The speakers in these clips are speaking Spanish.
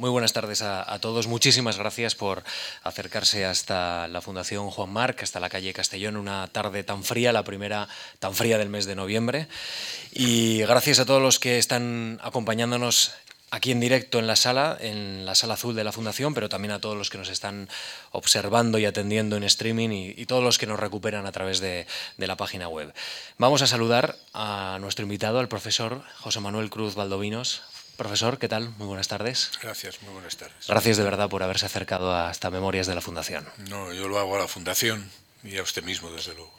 Muy buenas tardes a, todos. Muchísimas gracias por acercarse hasta la Fundación Juan Marc, hasta la calle Castellón, una tarde tan fría, la primera tan fría del mes de noviembre. Y gracias a todos los que están acompañándonos aquí en directo en la sala, en la sala azul de la Fundación, pero también a todos los que nos están observando y atendiendo en streaming y, todos los que nos recuperan a través de, la página web. Vamos a saludar a nuestro invitado, al profesor José Manuel Cruz Valdovinos. Profesor, ¿qué tal? Muy buenas tardes. Gracias, muy buenas tardes. Gracias de verdad por haberse acercado hasta Memorias de la Fundación. No, yo lo hago a la Fundación y a usted mismo, desde luego.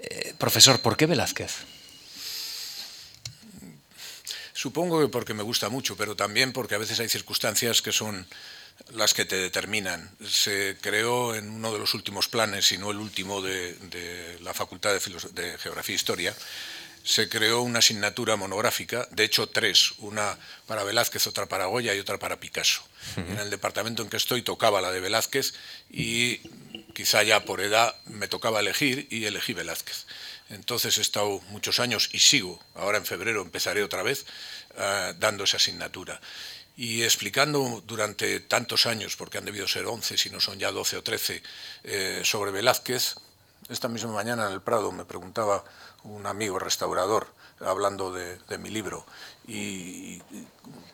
Eh, profesor, ¿por qué Velázquez? Supongo que porque me gusta mucho, pero también porque a veces hay circunstancias que son las que te determinan. Se creó en uno de los últimos planes, si no el último, de, la Facultad de, Geografía e Historia, se creó una asignatura monográfica, de hecho tres, una para Velázquez, otra para Goya y otra para Picasso. En el departamento en que estoy tocaba la de Velázquez y quizá ya por edad me tocaba elegir y elegí Velázquez. Entonces he estado muchos años y sigo, ahora en febrero empezaré otra vez, eh, dando esa asignatura. Y explicando durante tantos años, porque han debido ser 11, si no son ya 12 o 13, eh, sobre Velázquez, esta misma mañana en el Prado me preguntaba un amigo restaurador, hablando de, de mi libro, y,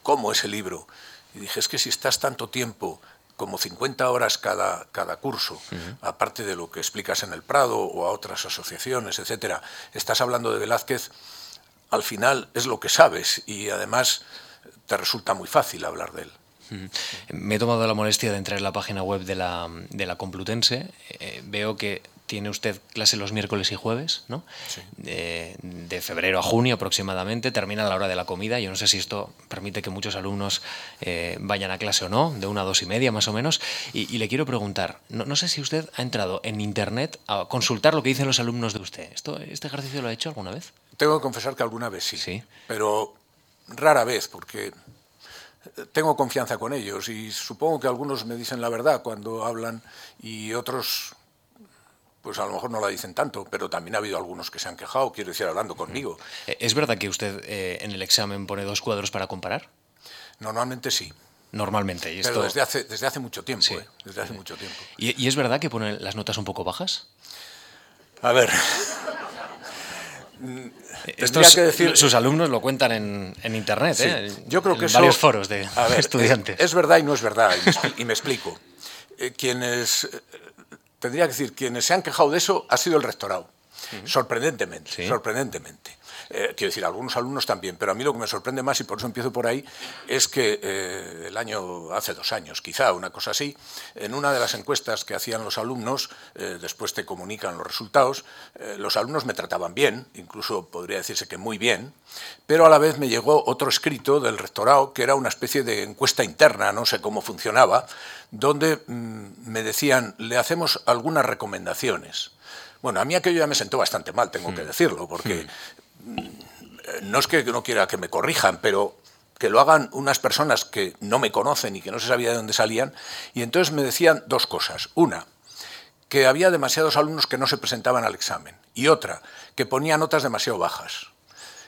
cómo es el libro. Y dije, es que si estás tanto tiempo como 50 horas cada, cada curso, aparte de lo que explicas en el Prado o a otras asociaciones, etcétera, estás hablando de Velázquez, al final es lo que sabes y además te resulta muy fácil hablar de él. Me he tomado la molestia de entrar en la página web de la, de la Complutense. Eh, veo que tiene usted clase los miércoles y jueves, ¿no? De, febrero a junio aproximadamente, termina a la hora de la comida. Yo no sé si esto permite que muchos alumnos eh, vayan a clase o no, de una a dos y media más o menos. Y, le quiero preguntar, no, sé si usted ha entrado en Internet a consultar lo que dicen los alumnos de usted. ¿Esto, ¿Este ejercicio lo ha hecho alguna vez? Tengo que confesar que alguna vez sí, ¿Sí? pero rara vez, porque tengo confianza con ellos y supongo que algunos me dicen la verdad cuando hablan y otros pues a lo mejor no la dicen tanto, pero también ha habido algunos que se han quejado, quiero decir, hablando conmigo. Eh, ¿Es verdad que usted eh, en el examen pone dos cuadros para comparar? Normalmente sí. Normalmente. ¿y Pero desde hace, desde hace mucho tiempo. Eh, desde hace mucho tiempo. ¿Y, es verdad que pone las notas un poco bajas? A ver. Estos, que decir, sus alumnos lo cuentan en, en internet, ¿eh? Yo creo que en varios foros de estudiantes. Es, verdad y no es verdad, y me, explico. quienes tendría que decir, quienes se han quejado de eso ha sido el rectorado. Sorprendentemente, sorprendentemente. Eh, quiero decir, algunos alumnos también, pero a mí lo que me sorprende más, y por eso empiezo por ahí, es que eh, el año, hace dos años, quizá, una cosa así, en una de las encuestas que hacían los alumnos, eh, después te comunican los resultados, los alumnos me trataban bien, incluso podría decirse que muy bien, pero a la vez me llegó otro escrito del rectorado, que era una especie de encuesta interna, no sé cómo funcionaba, donde mm, me decían, le hacemos algunas recomendaciones. Bueno, a mí aquello ya me sentó bastante mal, tengo que hmm. decirlo, porque hmm. mm, no es que no quiera que me corrijan, pero que lo hagan unas personas que no me conocen y que no se sabía de dónde salían, y entonces me decían dos cosas. Una, que había demasiados alumnos que no se presentaban al examen, y otra, que ponía notas demasiado bajas.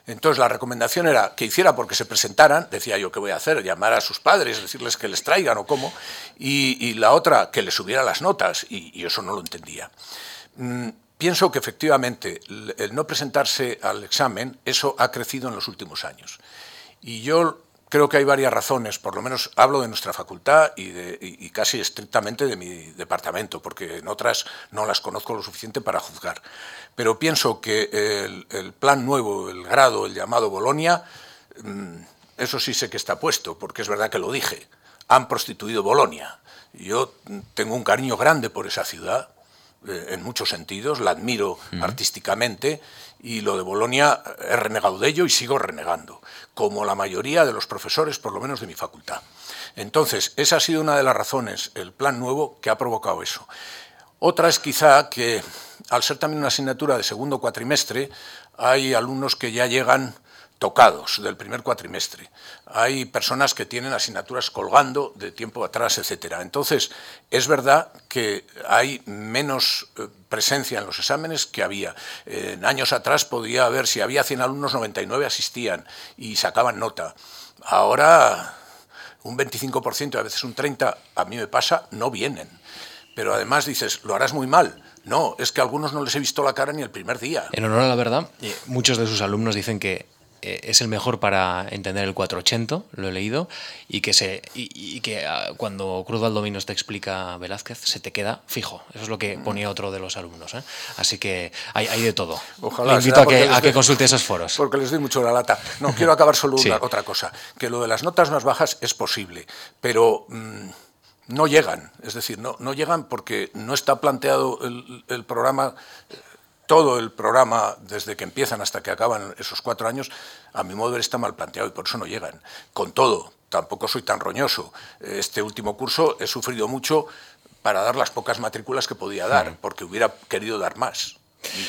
Entonces la recomendación era que hiciera porque se presentaran, decía yo, ¿qué voy a hacer? Llamar a sus padres, decirles que les traigan o cómo, y, la otra, que les subiera las notas, y, eso no lo entendía. Pienso que efectivamente el no presentarse al examen, eso ha crecido en los últimos años. Y yo creo que hay varias razones, por lo menos hablo de nuestra facultad y, de, casi estrictamente de mi departamento, porque en otras no las conozco lo suficiente para juzgar. Pero pienso que el, plan nuevo, el grado, el llamado Bolonia, mm, eso sí sé que está puesto, porque es verdad que lo dije. Han prostituido Bolonia. Yo tengo un cariño grande por esa ciudad, eh, en muchos sentidos, la admiro artísticamente y lo de Bolonia he renegado de ello y sigo renegando, como la mayoría de los profesores, por lo menos de mi facultad. Entonces, esa ha sido una de las razones, el plan nuevo, que ha provocado eso. Otra es quizá que, al ser también una asignatura de segundo cuatrimestre, hay alumnos que ya llegan tocados del primer cuatrimestre. Hay personas que tienen asignaturas colgando de tiempo atrás, etcétera. Entonces, es verdad que hay menos eh, presencia en los exámenes que había. En años atrás podía haber, si había 100 alumnos, 99 asistían y sacaban nota. Ahora un 25% y a veces un 30%, a mí me pasa, no vienen. Pero además dices, lo harás muy mal. No, es que a algunos no les he visto la cara ni el primer día. En honor a la verdad, muchos de sus alumnos dicen que es el mejor para entender el 480, lo he leído, y que, se, y, que ah, cuando Cruz Valdominos te explica Velázquez, se te queda fijo. Eso es lo que ponía otro de los alumnos. ¿eh? Así que hay, hay, de todo. Ojalá. Le invito a que, a que consulte esos foros. Porque les doy mucho la lata. No, quiero acabar solo una, otra cosa. Que lo de las notas más bajas es posible, pero... Mm, no llegan, es decir, no, no llegan porque no está planteado el, el programa todo el programa, desde que empiezan hasta que acaban esos cuatro años, a mi modo de ver está mal planteado y por eso no llegan. Con todo, tampoco soy tan roñoso. Este último curso he sufrido mucho para dar las pocas matrículas que podía dar, porque hubiera querido dar más.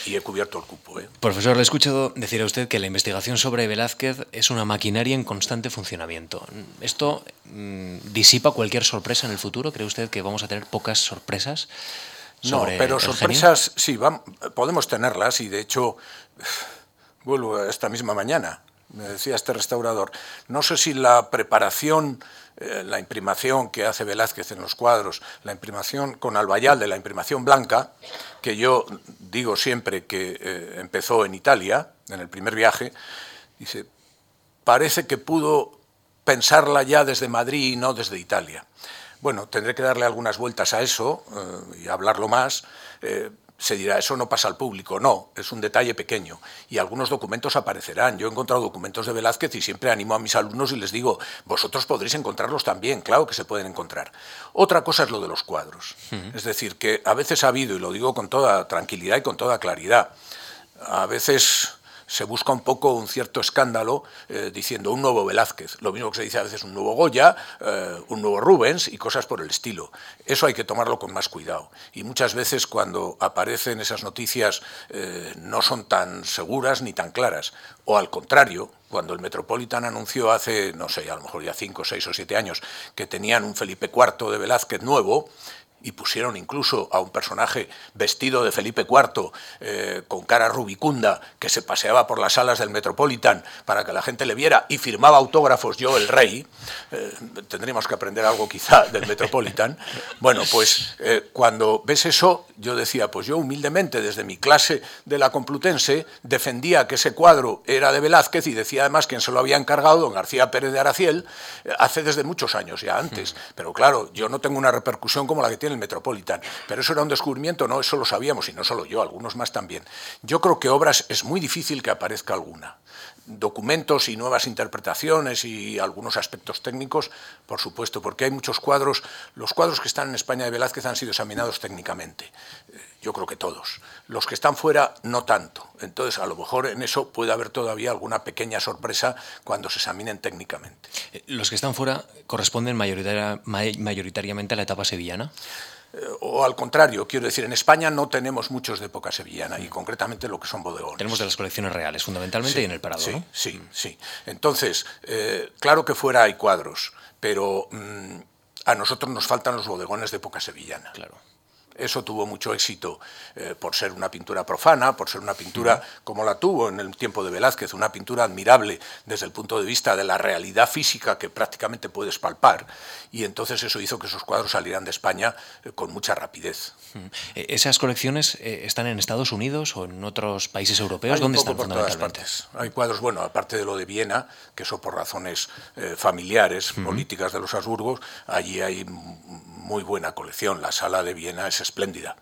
Y, he cubierto el cupo. ¿eh? Profesor, le he escuchado decir a usted que la investigación sobre Velázquez es una maquinaria en constante funcionamiento. ¿Esto mm, disipa cualquier sorpresa en el futuro? ¿Cree usted que vamos a tener pocas sorpresas? No, pero sorpresas sí, podemos tenerlas y de hecho vuelvo esta misma mañana. Me decía este restaurador, no sé si la preparación, eh, la imprimación que hace Velázquez en los cuadros, la imprimación con albayal de la imprimación blanca, que yo digo siempre que eh, empezó en Italia, en el primer viaje, dice, parece que pudo pensarla ya desde Madrid y no desde Italia. Bueno, tendré que darle algunas vueltas a eso eh, y hablarlo más. Eh, se dirá, eso no pasa al público. No, es un detalle pequeño. Y algunos documentos aparecerán. Yo he encontrado documentos de Velázquez y siempre animo a mis alumnos y les digo, vosotros podréis encontrarlos también, claro que se pueden encontrar. Otra cosa es lo de los cuadros. Es decir, que a veces ha habido, y lo digo con toda tranquilidad y con toda claridad, a veces se busca un poco un cierto escándalo eh, diciendo un nuevo Velázquez, lo mismo que se dice a veces un nuevo Goya, eh, un nuevo Rubens y cosas por el estilo. Eso hay que tomarlo con más cuidado. Y muchas veces cuando aparecen esas noticias eh, no son tan seguras ni tan claras. O al contrario, cuando el Metropolitan anunció hace, no sé, a lo mejor ya cinco, seis o siete años, que tenían un Felipe IV de Velázquez nuevo, y pusieron incluso a un personaje vestido de Felipe IV, eh, con cara rubicunda, que se paseaba por las salas del Metropolitan para que la gente le viera y firmaba autógrafos yo el rey, eh, tendríamos que aprender algo quizá del Metropolitan. Bueno, pues eh, cuando ves eso, yo decía, pues yo humildemente desde mi clase de la Complutense defendía que ese cuadro era de Velázquez y decía además quien se lo había encargado, don García Pérez de Araciel, hace desde muchos años ya antes. Pero claro, yo no tengo una repercusión como la que tiene Metropolitan. Pero eso era un descubrimiento, no, eso lo sabíamos, y no solo yo, algunos más también. Yo creo que obras es muy difícil que aparezca alguna. Documentos y nuevas interpretaciones y algunos aspectos técnicos, por supuesto, porque hay muchos cuadros. Los cuadros que están en España de Velázquez han sido examinados técnicamente. Eh, yo creo que todos. Los que están fuera, no tanto. Entonces, a lo mejor en eso puede haber todavía alguna pequeña sorpresa cuando se examinen técnicamente. Eh, ¿Los que están fuera corresponden mayoritariamente a la etapa sevillana? O al contrario, quiero decir, en España no tenemos muchos de época sevillana y concretamente lo que son bodegones. Tenemos de las colecciones reales, fundamentalmente, y en el Parado. Sí, sí, sí. Entonces, eh, claro que fuera hay cuadros, pero mm, a nosotros nos faltan los bodegones de época sevillana. Claro. Eso tuvo mucho éxito eh, por ser una pintura profana, por ser una pintura como la tuvo en el tiempo de Velázquez, una pintura admirable desde el punto de vista de la realidad física que prácticamente puedes palpar. Y entonces eso hizo que esos cuadros salieran de España eh, con mucha rapidez. E, ¿Esas colecciones eh, están en Estados Unidos o en otros países europeos? ¿Dónde están por todas partes. Hay cuadros, bueno, aparte de lo de Viena, que eso por razones familiares, políticas de los Habsburgos, allí hay muy buena colección. La sala de Viena es espléndida.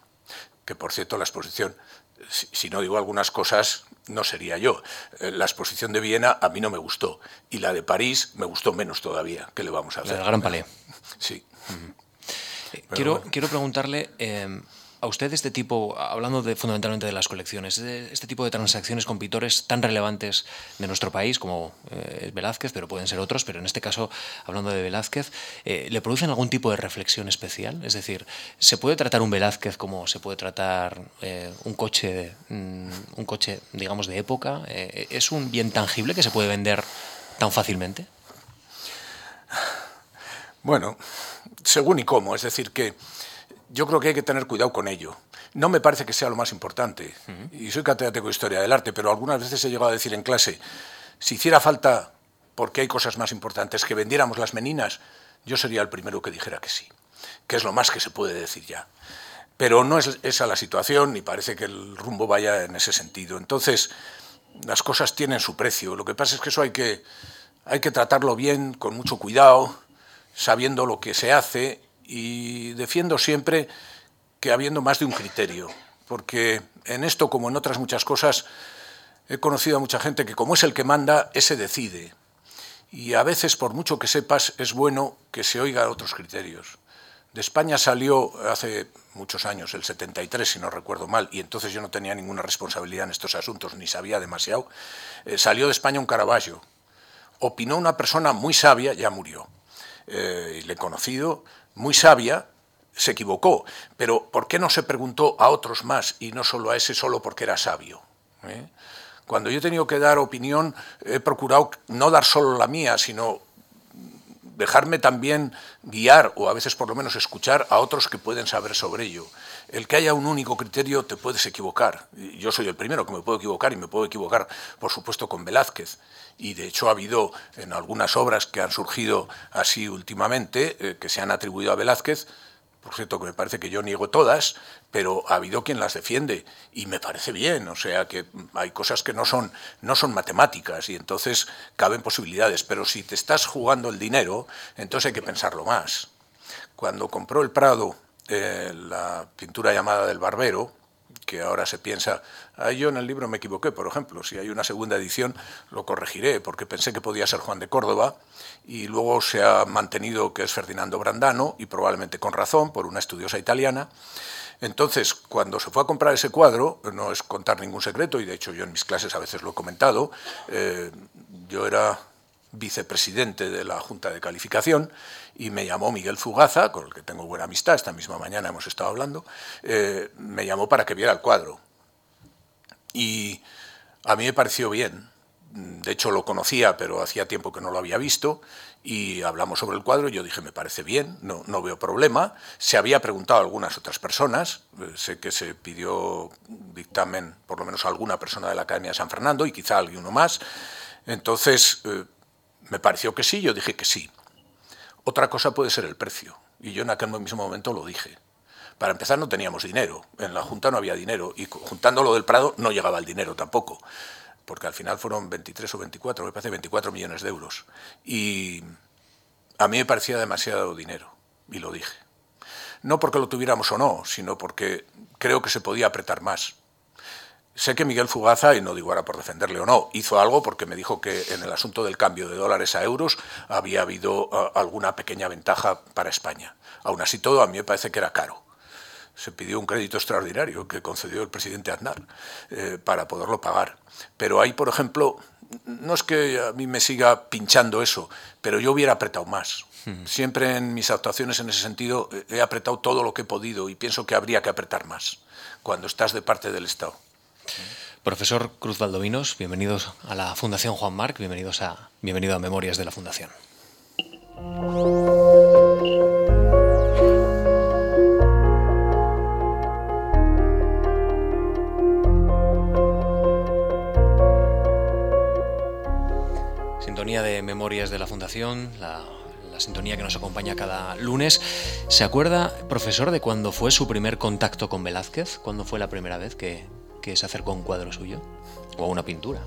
Que por cierto, la exposición, si, no digo algunas cosas, no sería yo. Eh, la exposición de Viena a mí no me gustó. Y la de París me gustó menos todavía. ¿Qué le vamos a hacer? El Gran Palais. Sí. quiero, quiero preguntarle. Eh, a usted este tipo, hablando de, fundamentalmente de las colecciones, este tipo de transacciones con pintores tan relevantes de nuestro país como eh, Velázquez, pero pueden ser otros, pero en este caso, hablando de Velázquez, eh, ¿le producen algún tipo de reflexión especial? Es decir, ¿se puede tratar un Velázquez como se puede tratar eh, un coche, mm, un coche, digamos, de época? ¿Es un bien tangible que se puede vender tan fácilmente? Bueno, según y cómo, es decir, que yo creo que hay que tener cuidado con ello. No me parece que sea lo más importante. Y soy catedrático de Historia del Arte, pero algunas veces he llegado a decir en clase, si hiciera falta porque hay cosas más importantes, que vendiéramos las meninas, yo sería el primero que dijera que sí, que es lo más que se puede decir ya. Pero no es esa la situación y parece que el rumbo vaya en ese sentido. Entonces, las cosas tienen su precio. Lo que pasa es que eso hay que, hay que tratarlo bien, con mucho cuidado, sabiendo lo que se hace y defiendo siempre que habiendo más de un criterio, porque en esto, como en otras muchas cosas, he conocido a mucha gente que como es el que manda, ese decide. Y a veces, por mucho que sepas, es bueno que se oiga otros criterios. De España salió hace muchos años, el 73, si no recuerdo mal, y entonces yo no tenía ninguna responsabilidad en estos asuntos, ni sabía demasiado. Eh, salió de España un Caravaggio. Opinó una persona muy sabia, ya murió, eh, y le he conocido, muy sabia, se equivocó. Pero ¿por qué no se preguntó a otros más y no solo a ese solo porque era sabio? ¿Eh? Cuando yo he tenido que dar opinión, he procurado no dar solo la mía, sino dejarme también guiar o a veces por lo menos escuchar a otros que pueden saber sobre ello. El que haya un único criterio te puedes equivocar. Yo soy el primero que me puedo equivocar y me puedo equivocar, por supuesto, con Velázquez. Y de hecho ha habido en algunas obras que han surgido así últimamente, eh, que se han atribuido a Velázquez, por cierto que me parece que yo niego todas, pero ha habido quien las defiende y me parece bien, o sea que hay cosas que no son, no son matemáticas y entonces caben posibilidades, pero si te estás jugando el dinero, entonces hay que pensarlo más. Cuando compró el Prado eh, la pintura llamada del Barbero, que ahora se piensa, ah, yo en el libro me equivoqué, por ejemplo, si hay una segunda edición lo corregiré, porque pensé que podía ser Juan de Córdoba, y luego se ha mantenido que es Ferdinando Brandano, y probablemente con razón, por una estudiosa italiana. Entonces, cuando se fue a comprar ese cuadro, no es contar ningún secreto, y de hecho yo en mis clases a veces lo he comentado, eh, yo era vicepresidente de la Junta de Calificación, y me llamó Miguel Fugaza, con el que tengo buena amistad, esta misma mañana hemos estado hablando, eh, me llamó para que viera el cuadro. Y a mí me pareció bien, de hecho lo conocía, pero hacía tiempo que no lo había visto, y hablamos sobre el cuadro, y yo dije, me parece bien, no, no veo problema. Se había preguntado a algunas otras personas, eh, sé que se pidió dictamen, por lo menos a alguna persona de la Academia de San Fernando, y quizá alguno más. Entonces, eh, me pareció que sí, yo dije que sí. Otra cosa puede ser el precio, y yo en aquel mismo momento lo dije. Para empezar no teníamos dinero, en la Junta no había dinero, y juntando lo del Prado no llegaba el dinero tampoco, porque al final fueron 23 o 24, me parece 24 millones de euros. Y a mí me parecía demasiado dinero, y lo dije. No porque lo tuviéramos o no, sino porque creo que se podía apretar más. Sé que Miguel Fugaza, y no digo ahora por defenderle o no, hizo algo porque me dijo que en el asunto del cambio de dólares a euros había habido alguna pequeña ventaja para España. Aún así todo, a mí me parece que era caro. Se pidió un crédito extraordinario que concedió el presidente Aznar eh, para poderlo pagar. Pero hay, por ejemplo, no es que a mí me siga pinchando eso, pero yo hubiera apretado más. Siempre en mis actuaciones en ese sentido he apretado todo lo que he podido y pienso que habría que apretar más cuando estás de parte del Estado. Profesor Cruz Valdovinos, bienvenidos a la Fundación Juan Marc, bienvenidos a, bienvenido a Memorias de la Fundación. Sintonía de Memorias de la Fundación, la sintonía que nos acompaña cada lunes. ¿Se acuerda, profesor, de cuándo fue su primer contacto con Velázquez? ¿Cuándo fue la primera vez que, que se acercó a un cuadro suyo o a una pintura.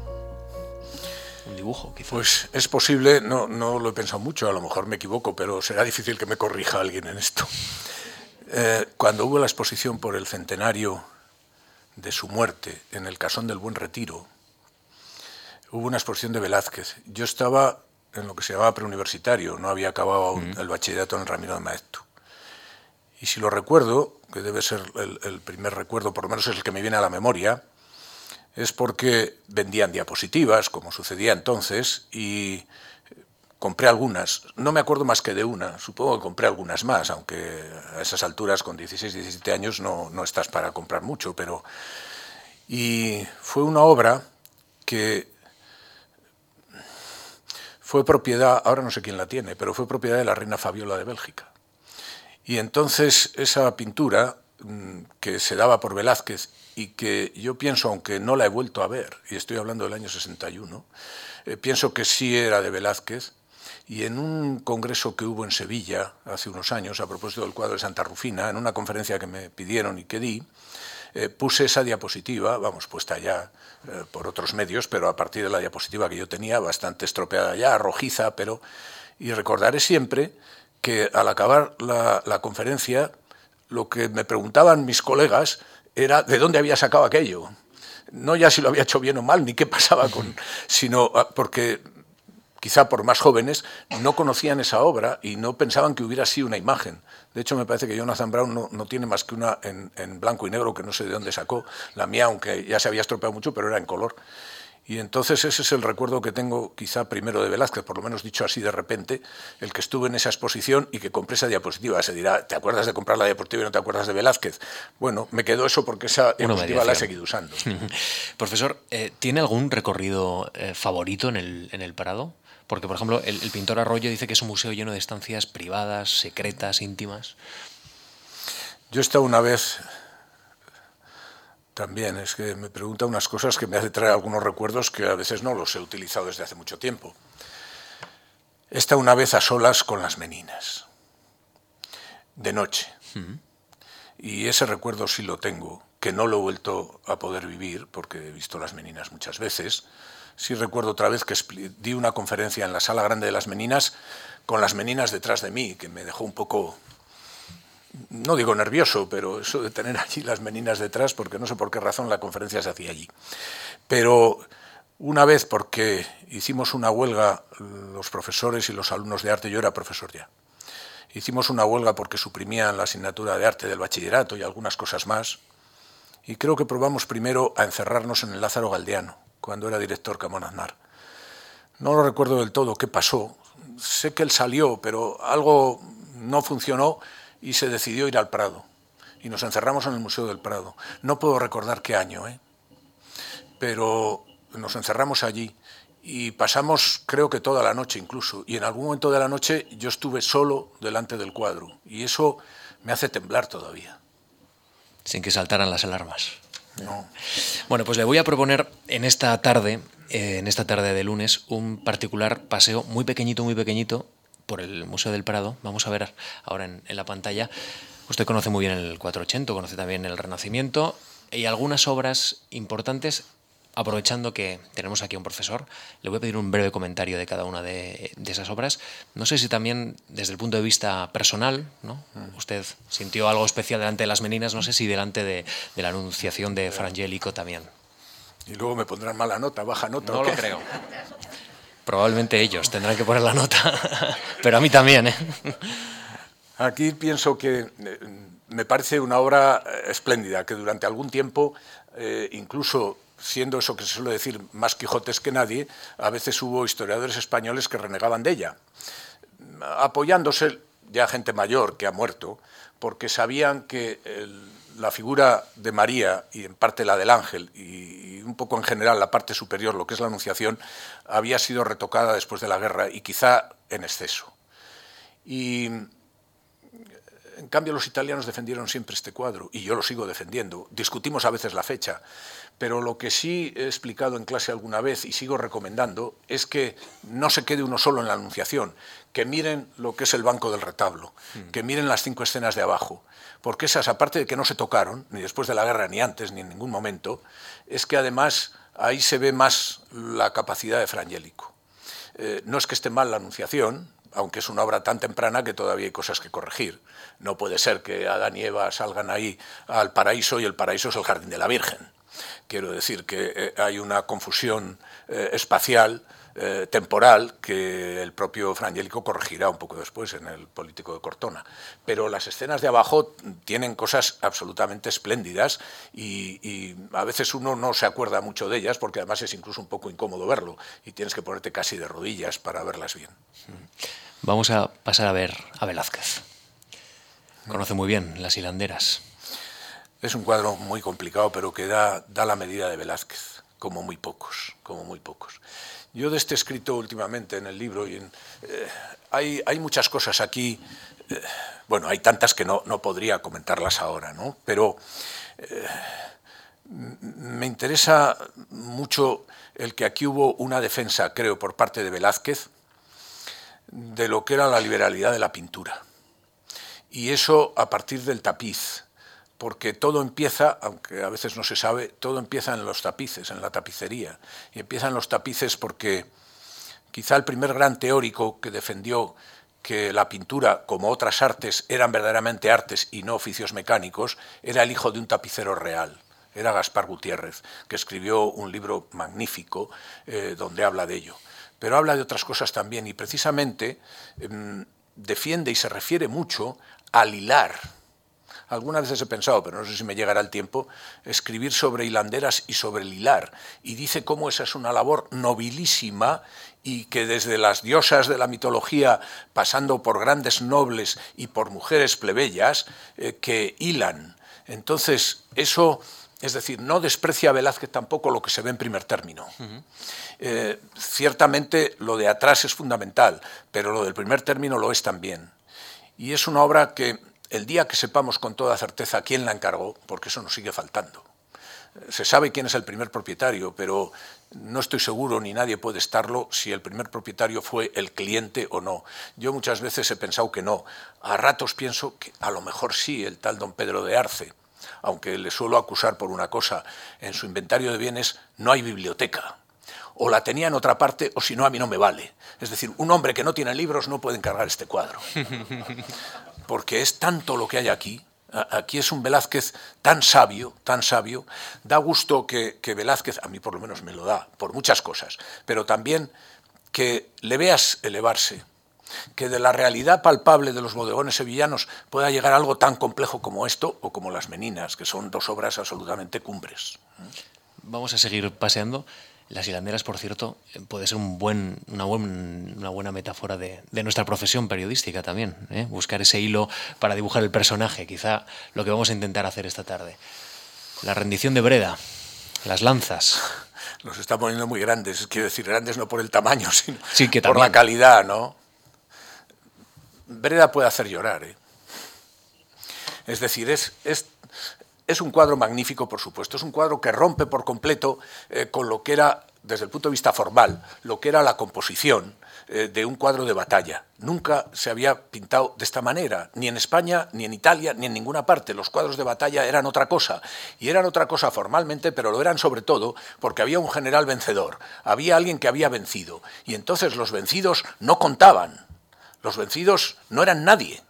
Un dibujo, quizás. Pues es posible, no, no lo he pensado mucho, a lo mejor me equivoco, pero será difícil que me corrija alguien en esto. Eh, cuando hubo la exposición por el centenario de su muerte en el Casón del Buen Retiro, hubo una exposición de Velázquez. Yo estaba en lo que se llamaba preuniversitario, no había acabado aún el bachillerato en el Ramiro de Maeztu. Y si lo recuerdo, que debe ser el, primer recuerdo, por lo menos es el que me viene a la memoria, es porque vendían diapositivas, como sucedía entonces, y compré algunas. No me acuerdo más que de una, supongo que compré algunas más, aunque a esas alturas, con 16, 17 años, no, no estás para comprar mucho, pero... Y fue una obra que fue propiedad, ahora no sé quién la tiene, pero fue propiedad de la reina Fabiola de Bélgica. Y entonces esa pintura mm, que se daba por Velázquez y que yo pienso, aunque no la he vuelto a ver, y estoy hablando del año 61, eh, pienso que sí era de Velázquez, y en un congreso que hubo en Sevilla hace unos años, a propósito del cuadro de Santa Rufina, en una conferencia que me pidieron y que di, eh, puse esa diapositiva, vamos, puesta ya eh, por otros medios, pero a partir de la diapositiva que yo tenía, bastante estropeada ya, rojiza, pero... Y recordaré siempre que al acabar la, la conferencia, lo que me preguntaban mis colegas era de dónde había sacado aquello. No ya si lo había hecho bien o mal, ni qué pasaba con... sino ah, porque quizá por más jóvenes, no conocían esa obra y no pensaban que hubiera sido una imagen. De hecho, me parece que Jonathan Brown no, tiene más que una en, blanco y negro, que no sé de dónde sacó. La mía, aunque ya se había estropeado mucho, pero era en color. Y entonces ese es el recuerdo que tengo quizá primero de Velázquez, por lo menos dicho así de repente, el que estuve en esa exposición y que compré esa diapositiva. Se dirá, ¿te acuerdas de comprar la diapositiva y no te acuerdas de Velázquez? Bueno, me quedó eso porque esa diapositiva la he seguido usando. Profesor, eh, ¿tiene algún recorrido eh, favorito en el, en el Parado? Porque, por ejemplo, el, pintor Arroyo dice que es un museo lleno de estancias privadas, secretas, íntimas. Yo he estado una vez también, es que me pregunta unas cosas que me hace traer algunos recuerdos que a veces no los he utilizado desde hace mucho tiempo. Estado una vez a solas con las meninas, de noche. Y ese recuerdo sí lo tengo, que no lo he vuelto a poder vivir, porque he visto las meninas muchas veces, sí recuerdo otra vez que di una conferencia en la sala grande de las Meninas con las Meninas detrás de mí, que me dejó un poco, no digo nervioso, pero eso de tener allí las Meninas detrás, porque no sé por qué razón la conferencia se hacía allí. Pero una vez, porque hicimos una huelga, los profesores y los alumnos de arte, yo era profesor ya, hicimos una huelga porque suprimían la asignatura de arte del bachillerato y algunas cosas más, y creo que probamos primero a encerrarnos en el Lázaro Galdeano cuando era director Camón Aznar. No lo recuerdo del todo qué pasó. Sé que él salió, pero algo no funcionó y se decidió ir al Prado. Y nos encerramos en el Museo del Prado. No puedo recordar qué año, ¿eh? pero nos encerramos allí y pasamos creo que toda la noche incluso. Y en algún momento de la noche yo estuve solo delante del cuadro. Y eso me hace temblar todavía. Sin que saltaran las alarmas. Bueno, pues le voy a proponer en esta tarde, eh, en esta tarde de lunes, un particular paseo muy pequeñito, muy pequeñito por el Museo del Prado. Vamos a ver ahora en, en la pantalla. Usted conoce muy bien el 480, conoce también el Renacimiento y algunas obras importantes aprovechando que tenemos aquí a un profesor, le voy a pedir un breve comentario de cada una de, esas obras. No sé si también desde el punto de vista personal, ¿no? Mm. usted sintió algo especial delante de las meninas, no sé si delante de, la anunciación de Frangélico también. Y luego me pondrán mala nota, baja nota. No lo creo. Probablemente ellos tendrán que poner la nota, pero a mí también. ¿eh? Aquí pienso que eh, me parece una obra eh, espléndida, que durante algún tiempo, incluso siendo eso que se suele decir más Quijotes que nadie, a veces hubo historiadores españoles que renegaban de ella, apoyándose ya gente mayor que ha muerto, porque sabían que la figura de María y en parte la del ángel y, un poco en general la parte superior, lo que es la Anunciación, había sido retocada después de la guerra y quizá en exceso. Y en cambio los italianos defendieron siempre este cuadro y yo lo sigo defendiendo. Discutimos a veces la fecha, pero lo que sí he explicado en clase alguna vez y sigo recomendando es que no se quede uno solo en la anunciación, que miren lo que es el banco del retablo, mm. que miren las cinco escenas de abajo, porque esas, aparte de que no se tocaron, ni después de la guerra, ni antes, ni en ningún momento, es que además ahí se ve más la capacidad de Frangélico. Eh, no es que esté mal la anunciación, aunque es una obra tan temprana que todavía hay cosas que corregir. No puede ser que Adán y Eva salgan ahí al paraíso y el paraíso es el jardín de la Virgen. Quiero decir que eh, hay una confusión eh, espacial, eh, temporal, que el propio Frangélico corregirá un poco después en el político de Cortona. Pero las escenas de abajo tienen cosas absolutamente espléndidas y, a veces uno no se acuerda mucho de ellas porque además es incluso un poco incómodo verlo y tienes que ponerte casi de rodillas para verlas bien. Vamos a pasar a ver a Velázquez. Conoce muy bien las hilanderas. Es un cuadro muy complicado, pero que da, da la medida de Velázquez, como muy pocos, como muy pocos. Yo de este escrito últimamente en el libro, eh, hay, hay, muchas cosas aquí, eh, bueno, hay tantas que no, no podría comentarlas ahora, ¿no? Pero eh, me interesa mucho el que aquí hubo una defensa, creo, por parte de Velázquez, de lo que era la liberalidad de la pintura. Y eso a partir del tapiz, porque todo empieza, aunque a veces no se sabe, todo empieza en los tapices, en la tapicería. Y empiezan los tapices porque quizá el primer gran teórico que defendió que la pintura, como otras artes, eran verdaderamente artes y no oficios mecánicos, era el hijo de un tapicero real, era Gaspar Gutiérrez, que escribió un libro magnífico eh, donde habla de ello. Pero habla de otras cosas también y precisamente em, defiende y se refiere mucho al hilar. Algunas veces he pensado, pero no sé si me llegará el tiempo, escribir sobre hilanderas y sobre el hilar. Y dice cómo esa es una labor nobilísima y que desde las diosas de la mitología, pasando por grandes nobles y por mujeres plebeyas, eh, que hilan. Entonces, eso es decir, no desprecia a Velázquez tampoco lo que se ve en primer término. Eh, ciertamente lo de atrás es fundamental, pero lo del primer término lo es también. Y es una obra que el día que sepamos con toda certeza quién la encargó, porque eso nos sigue faltando. Se sabe quién es el primer propietario, pero no estoy seguro ni nadie puede estarlo si el primer propietario fue el cliente o no. Yo muchas veces he pensado que no. A ratos pienso que a lo mejor sí, el tal don Pedro de Arce aunque le suelo acusar por una cosa, en su inventario de bienes no hay biblioteca. O la tenía en otra parte, o si no, a mí no me vale. Es decir, un hombre que no tiene libros no puede encargar este cuadro. Porque es tanto lo que hay aquí. Aquí es un Velázquez tan sabio, tan sabio. Da gusto que, que Velázquez, a mí por lo menos me lo da, por muchas cosas, pero también que le veas elevarse, que de la realidad palpable de los bodegones sevillanos pueda llegar algo tan complejo como esto o como Las Meninas, que son dos obras absolutamente cumbres. Vamos a seguir paseando. Las hilanderas, por cierto, puede ser un buen, una, una, buena metáfora de, nuestra profesión periodística también. ¿eh? Buscar ese hilo para dibujar el personaje, quizá lo que vamos a intentar hacer esta tarde. La rendición de Breda, las lanzas. Nos está poniendo muy grandes, quiero decir, grandes no por el tamaño, sino por la calidad, ¿no? Breda puede hacer llorar. ¿eh? Es decir, es, es, es, un cuadro magnífico, por supuesto. Es un cuadro que rompe por completo eh, con lo que era, desde el punto de vista formal, lo que era la composición eh, de un cuadro de batalla. Nunca se había pintado de esta manera, ni en España, ni en Italia, ni en ninguna parte. Los cuadros de batalla eran otra cosa. Y eran otra cosa formalmente, pero lo eran sobre todo porque había un general vencedor, había alguien que había vencido. Y entonces los vencidos no contaban los vencidos no eran nadie.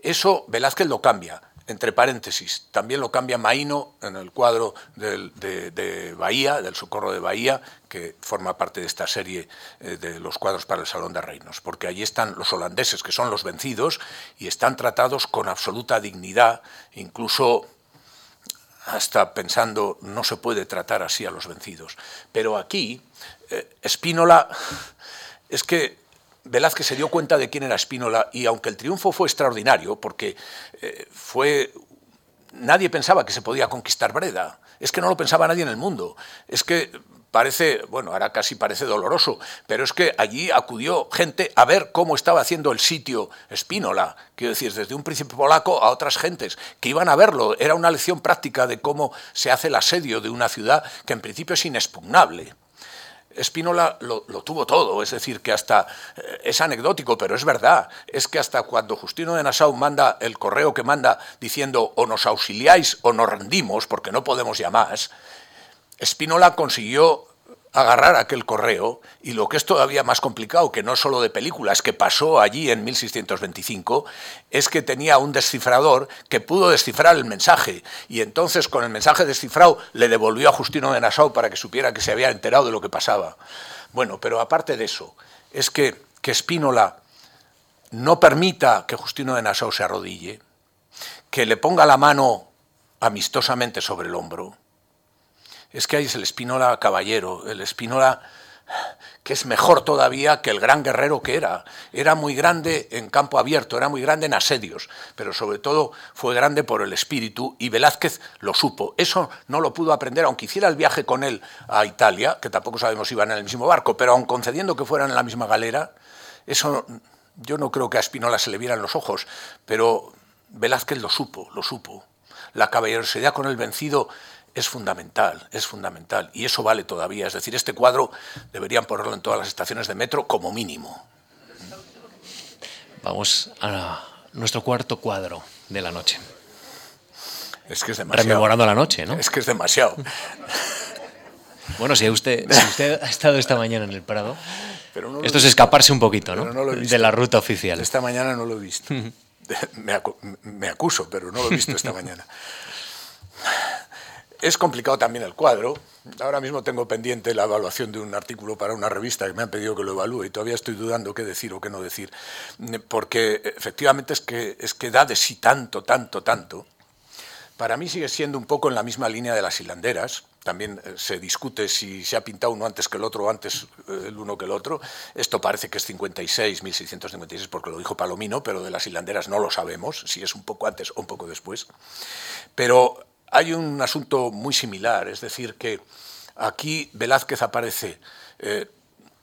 Eso Velázquez lo cambia, entre paréntesis. También lo cambia Maíno en el cuadro de, Bahía, del Socorro de Bahía, que forma parte de esta serie eh, de los cuadros para el Salón de Reinos, porque allí están los holandeses, que son los vencidos, y están tratados con absoluta dignidad, incluso hasta pensando no se puede tratar así a los vencidos. Pero aquí, eh, es que Velázquez se dio cuenta de quién era Spínola y aunque el triunfo fue extraordinario, porque eh, fue nadie pensaba que se podía conquistar Breda. Es que no lo pensaba nadie en el mundo. Es que parece, bueno, ahora casi parece doloroso, pero es que allí acudió gente a ver cómo estaba haciendo el sitio Spínola, quiero decir, desde un príncipe polaco a otras gentes que iban a verlo. Era una lección práctica de cómo se hace el asedio de una ciudad que en principio es inexpugnable. Spínola lo, tuvo todo, es decir, que hasta, eh, es anecdótico, pero es verdad, es que hasta cuando Justino de Nassau manda el correo que manda diciendo o nos auxiliáis o nos rendimos, porque no podemos ya más, Spínola consiguió agarrar aquel correo y lo que es todavía más complicado, que no solo de películas, que pasó allí en 1625, es que tenía un descifrador que pudo descifrar el mensaje y entonces con el mensaje descifrado le devolvió a Justino de Nassau para que supiera que se había enterado de lo que pasaba. Bueno, pero aparte de eso, es que, que no permita que Justino de Nassau se arrodille, que le ponga la mano amistosamente sobre el hombro, es que es el Espínola caballero, el Espínola que es mejor todavía que el gran guerrero que era. Era muy grande en campo abierto, era muy grande en asedios, pero sobre todo fue grande por el espíritu y Velázquez lo supo. Eso no lo pudo aprender, aunque hiciera el viaje con él a Italia, que tampoco sabemos si iban en el mismo barco, pero aun concediendo que fueran en la misma galera, eso Yo no creo que a Espinola se le vieran los ojos, pero Velázquez lo supo, lo supo. La caballerosidad con el vencido es fundamental, es fundamental. Y eso vale todavía. Es decir, este cuadro deberían ponerlo en todas las estaciones de metro como mínimo. Vamos a nuestro cuarto cuadro de la noche. Es que es demasiado. Rememorando la noche, ¿no? Es que es demasiado. Bueno, si usted, usted ha estado esta mañana en el Prado, esto es escaparse un poquito, ¿no? de la ruta oficial. Esta mañana no lo he visto. me, acuso, pero no lo he visto esta mañana. Es complicado también el cuadro. Ahora mismo tengo pendiente la evaluación de un artículo para una revista que me han pedido que lo evalúe y todavía estoy dudando qué decir o qué no decir. Porque efectivamente es que, es que da de sí tanto, tanto, tanto. Para mí sigue siendo un poco en la misma línea de las hilanderas. También eh, se discute si se ha pintado uno antes que el otro o antes eh, el uno que el otro. Esto parece que es 56, 1656 porque lo dijo Palomino, pero de las hilanderas no lo sabemos, si es un poco antes o un poco después. Pero hay un asunto muy similar, es decir, que aquí Velázquez aparece eh,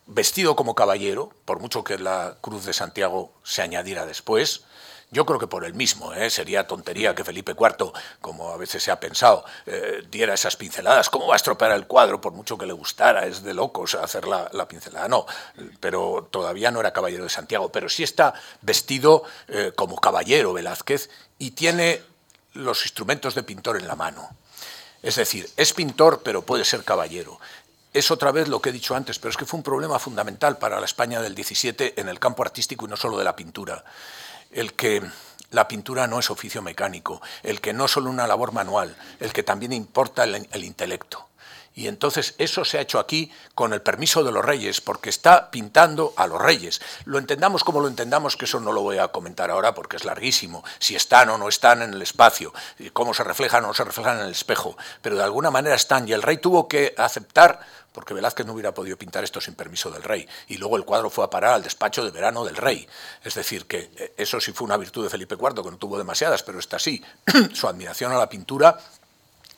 vestido como caballero, por mucho que la Cruz de Santiago se añadiera después, yo creo que por el mismo, ¿eh? sería tontería que Felipe IV, como a veces se ha pensado, eh, diera esas pinceladas. ¿Cómo va a estropear el cuadro por mucho que le gustara? Es de locos hacer la, pincelada. No, pero todavía no era caballero de Santiago, pero sí está vestido como caballero Velázquez y tiene los instrumentos de pintor en la mano. Es decir, es pintor, pero puede ser caballero es otra vez lo que he dicho antes, pero es que fue un problema fundamental para la España del 17 en el campo artístico y no solo de la pintura el que la pintura no es oficio mecánico, el que no es solo una labor manual, el que también importa el, intelecto. Y entonces eso se ha hecho aquí con el permiso de los reyes, porque está pintando a los reyes. Lo entendamos como lo entendamos, que eso no lo voy a comentar ahora porque es larguísimo, si están o no están en el espacio, cómo se reflejan o no se reflejan en el espejo, pero de alguna manera están y el rey tuvo que aceptar porque Velázquez no hubiera podido pintar esto sin permiso del rey. Y luego el cuadro fue a parar al despacho de verano del rey. Es decir, que eh, eso sí fue una virtud de Felipe IV, que no tuvo demasiadas, pero está sí, su admiración a la pintura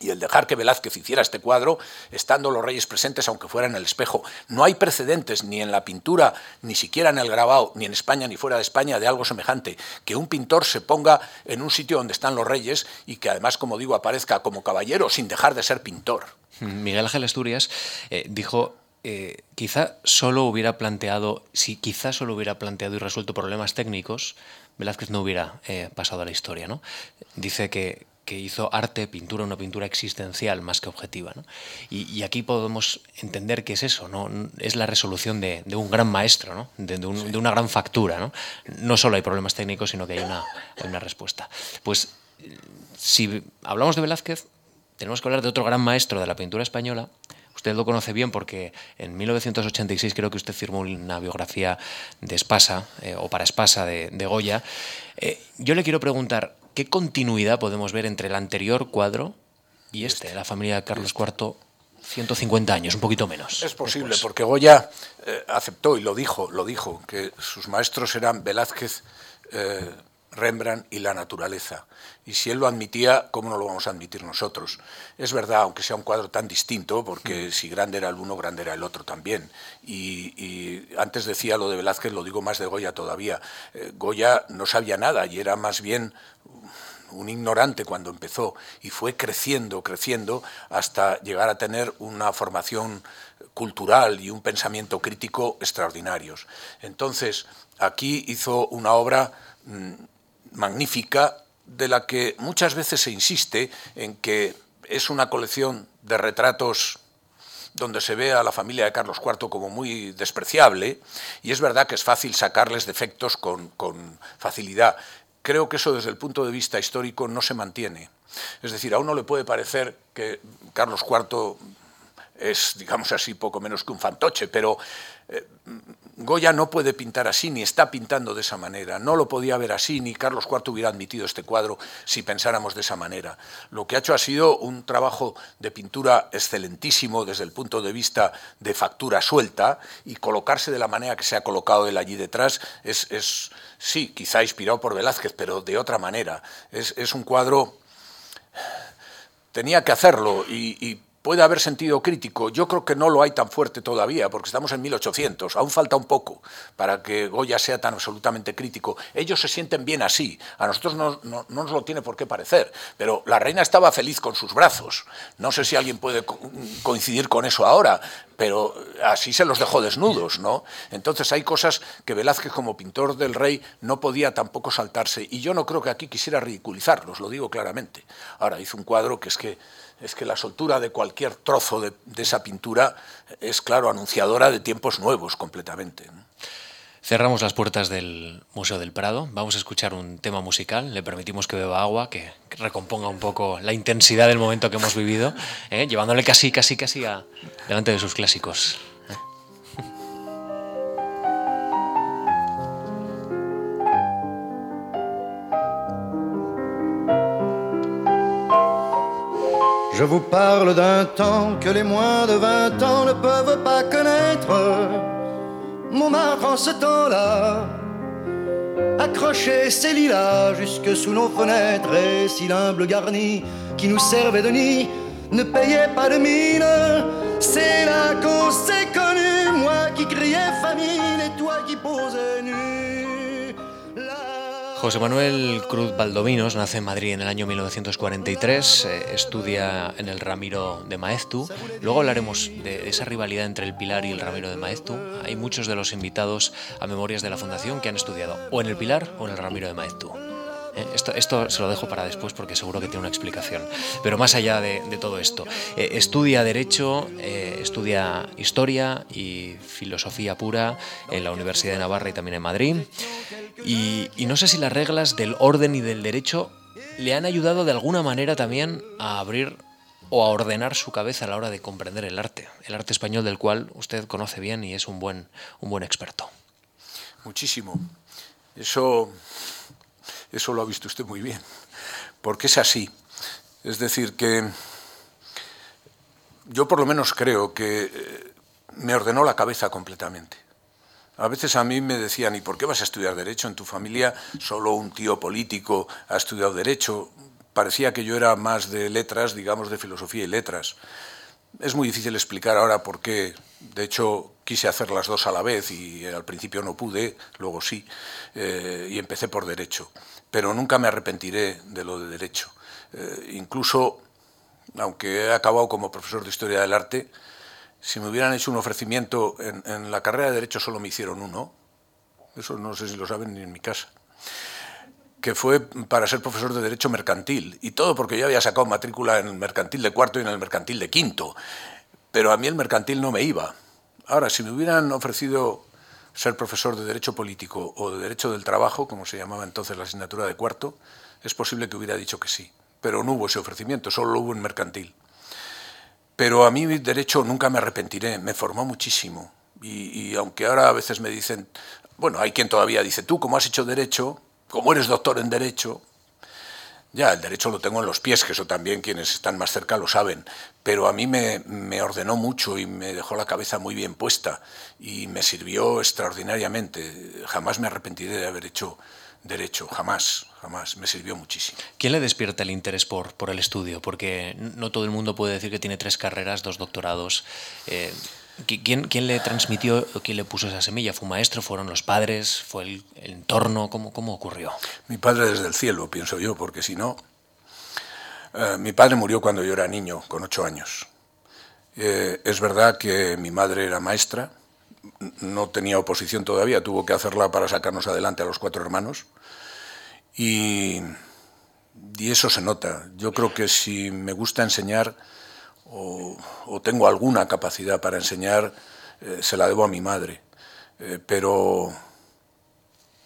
y el dejar que Velázquez hiciera este cuadro, estando los reyes presentes, aunque fuera en el espejo. No hay precedentes ni en la pintura, ni siquiera en el grabado, ni en España ni fuera de España, de algo semejante. Que un pintor se ponga en un sitio donde están los reyes y que además, como digo, aparezca como caballero sin dejar de ser pintor. Miguel Ángel Asturias eh, dijo eh, quizá solo hubiera planteado, si quizá solo hubiera planteado y resuelto problemas técnicos, Velázquez no hubiera eh, pasado a la historia. ¿no? Dice que, hizo arte, pintura, una pintura existencial más que objetiva. Y, aquí podemos entender que es eso, ¿no? es la resolución de, un gran maestro, ¿no? de, una gran factura. ¿no? no solo hay problemas técnicos, sino que hay una, hay una respuesta. Pues si hablamos de Velázquez, tenemos que hablar de otro gran maestro de la pintura española. Usted lo conoce bien porque en 1986 creo que usted firmó una biografía de Espasa, eh, o para Espasa, de, Goya. Eh, yo le quiero preguntar, ¿qué continuidad podemos ver entre el anterior cuadro y este, la familia de Carlos IV 150 años, un poquito menos. Es posible, porque Goya eh, aceptó y lo dijo, lo dijo, que sus maestros eran Velázquez, Rembrandt y la naturaleza. Y si él lo admitía, ¿cómo no lo vamos a admitir nosotros? Es verdad, aunque sea un cuadro tan distinto, porque mm. si grande era el uno, grande era el otro también. Y, antes decía lo de Velázquez, lo digo más de Goya todavía. Eh, Goya no sabía nada y era más bien un ignorante cuando empezó y fue creciendo, creciendo hasta llegar a tener una formación cultural y un pensamiento crítico extraordinarios. Entonces, aquí hizo una obra mm, magnífica de la que muchas veces se insiste en que es una colección de retratos donde se ve a la familia de Carlos IV como muy despreciable, y es verdad que es fácil sacarles defectos con, con facilidad. Creo que eso desde el punto de vista histórico no se mantiene. Es decir, a uno le puede parecer que Carlos IV es, digamos así, poco menos que un fantoche, pero eh, Goya no puede pintar así, ni está pintando de esa manera. No lo podía ver así, ni Carlos IV hubiera admitido este cuadro si pensáramos de esa manera. Lo que ha hecho ha sido un trabajo de pintura excelentísimo desde el punto de vista de factura suelta y colocarse de la manera que se ha colocado él allí detrás es, sí, quizá inspirado por Velázquez, pero de otra manera. Es, un cuadro... Tenía que hacerlo y puede haber sentido crítico. Yo creo que no lo hay tan fuerte todavía, porque estamos en 1800. Aún falta un poco para que Goya sea tan absolutamente crítico. Ellos se sienten bien así. A nosotros no, no, nos lo tiene por qué parecer. Pero la reina estaba feliz con sus brazos. No sé si alguien puede coincidir con eso ahora, pero así se los dejó desnudos, ¿no? Entonces hay cosas que Velázquez como pintor del rey no podía tampoco saltarse. Y yo no creo que aquí quisiera ridiculizarlos, lo digo claramente. Ahora, hizo un cuadro que es que es que la soltura de cualquier trozo de, esa pintura es, claro, anunciadora de tiempos nuevos completamente. Cerramos las puertas del Museo del Prado. Vamos a escuchar un tema musical. Le permitimos que beba agua, que, recomponga un poco la intensidad del momento que hemos vivido, ¿eh? llevándole casi, casi, casi a delante de sus clásicos. Je vous parle d'un temps que les moins de vingt ans ne peuvent pas connaître. Montmartre en ce temps-là accrochait ses lilas jusque sous nos fenêtres et si l'humble garni qui nous servait de nid ne payait pas de mine. C'est là qu'on José Manuel Cruz Valdominos nace en Madrid en el año 1943, eh, estudia en el Ramiro de Maeztu. Luego hablaremos de esa rivalidad entre el Pilar y el Ramiro de Maeztu. Hay muchos de los invitados a Memorias de la Fundación que han estudiado o en el Pilar o en el Ramiro de Maeztu. Eh, esto, se lo dejo para después porque seguro que tiene una explicación. Pero más allá de, todo esto, eh, estudia Derecho, eh, estudia Historia y Filosofía Pura en la Universidad de Navarra y también en Madrid. Y, y no sé si las reglas del orden y del derecho le han ayudado de alguna manera también a abrir o a ordenar su cabeza a la hora de comprender el arte, el arte español del cual usted conoce bien y es un buen, un buen experto. Muchísimo. Eso eso lo ha visto usted muy bien, porque es así. Es decir, que yo por lo menos creo que eh, me ordenó la cabeza completamente. A veces a mí me decían, ¿y por qué vas a estudiar Derecho? En tu familia solo un tío político ha estudiado Derecho. Parecía que yo era más de letras, digamos, de filosofía y letras. Es muy difícil explicar ahora por qué. De hecho, quise hacer las dos a la vez y al principio no pude, luego sí, eh, y empecé por Derecho pero nunca me arrepentiré de lo de derecho. Eh, incluso, aunque he acabado como profesor de historia del arte, si me hubieran hecho un ofrecimiento en, la carrera de derecho solo me hicieron uno, eso no sé si lo saben ni en mi casa, que fue para ser profesor de derecho mercantil, y todo porque yo había sacado matrícula en el mercantil de cuarto y en el mercantil de quinto, pero a mí el mercantil no me iba. Ahora, si me hubieran ofrecido ser profesor de Derecho Político o de Derecho del Trabajo, como se llamaba entonces la asignatura de cuarto, es posible que hubiera dicho que sí. Pero no hubo ese ofrecimiento, solo lo hubo en mercantil. Pero a mí Derecho nunca me arrepentiré, me formó muchísimo. Y, aunque ahora a veces me dicen, bueno, hay quien todavía dice, tú como has hecho Derecho, como eres doctor en Derecho, ya, el derecho lo tengo en los pies, que eso también quienes están más cerca lo saben, pero a mí me, me, ordenó mucho y me dejó la cabeza muy bien puesta y me sirvió extraordinariamente. Jamás me arrepentiré de haber hecho derecho, jamás, jamás. Me sirvió muchísimo. ¿Quién le despierta el interés por, por el estudio? Porque no todo el mundo puede decir que tiene tres carreras, dos doctorados. Eh, ¿Quién, ¿Quién, le transmitió, quién le puso esa semilla? ¿Fue un maestro? ¿Fueron los padres? ¿Fue el, entorno? ¿Cómo, ¿Cómo, ocurrió? Mi padre desde el cielo, pienso yo, porque si no... Eh, mi padre murió cuando yo era niño, con ocho años. Eh, es verdad que mi madre era maestra, no tenía oposición todavía, tuvo que hacerla para sacarnos adelante a los cuatro hermanos. Y, y eso se nota. Yo creo que si me gusta enseñar o, tengo alguna capacidad para enseñar, eh, se la debo a mi madre. Eh, pero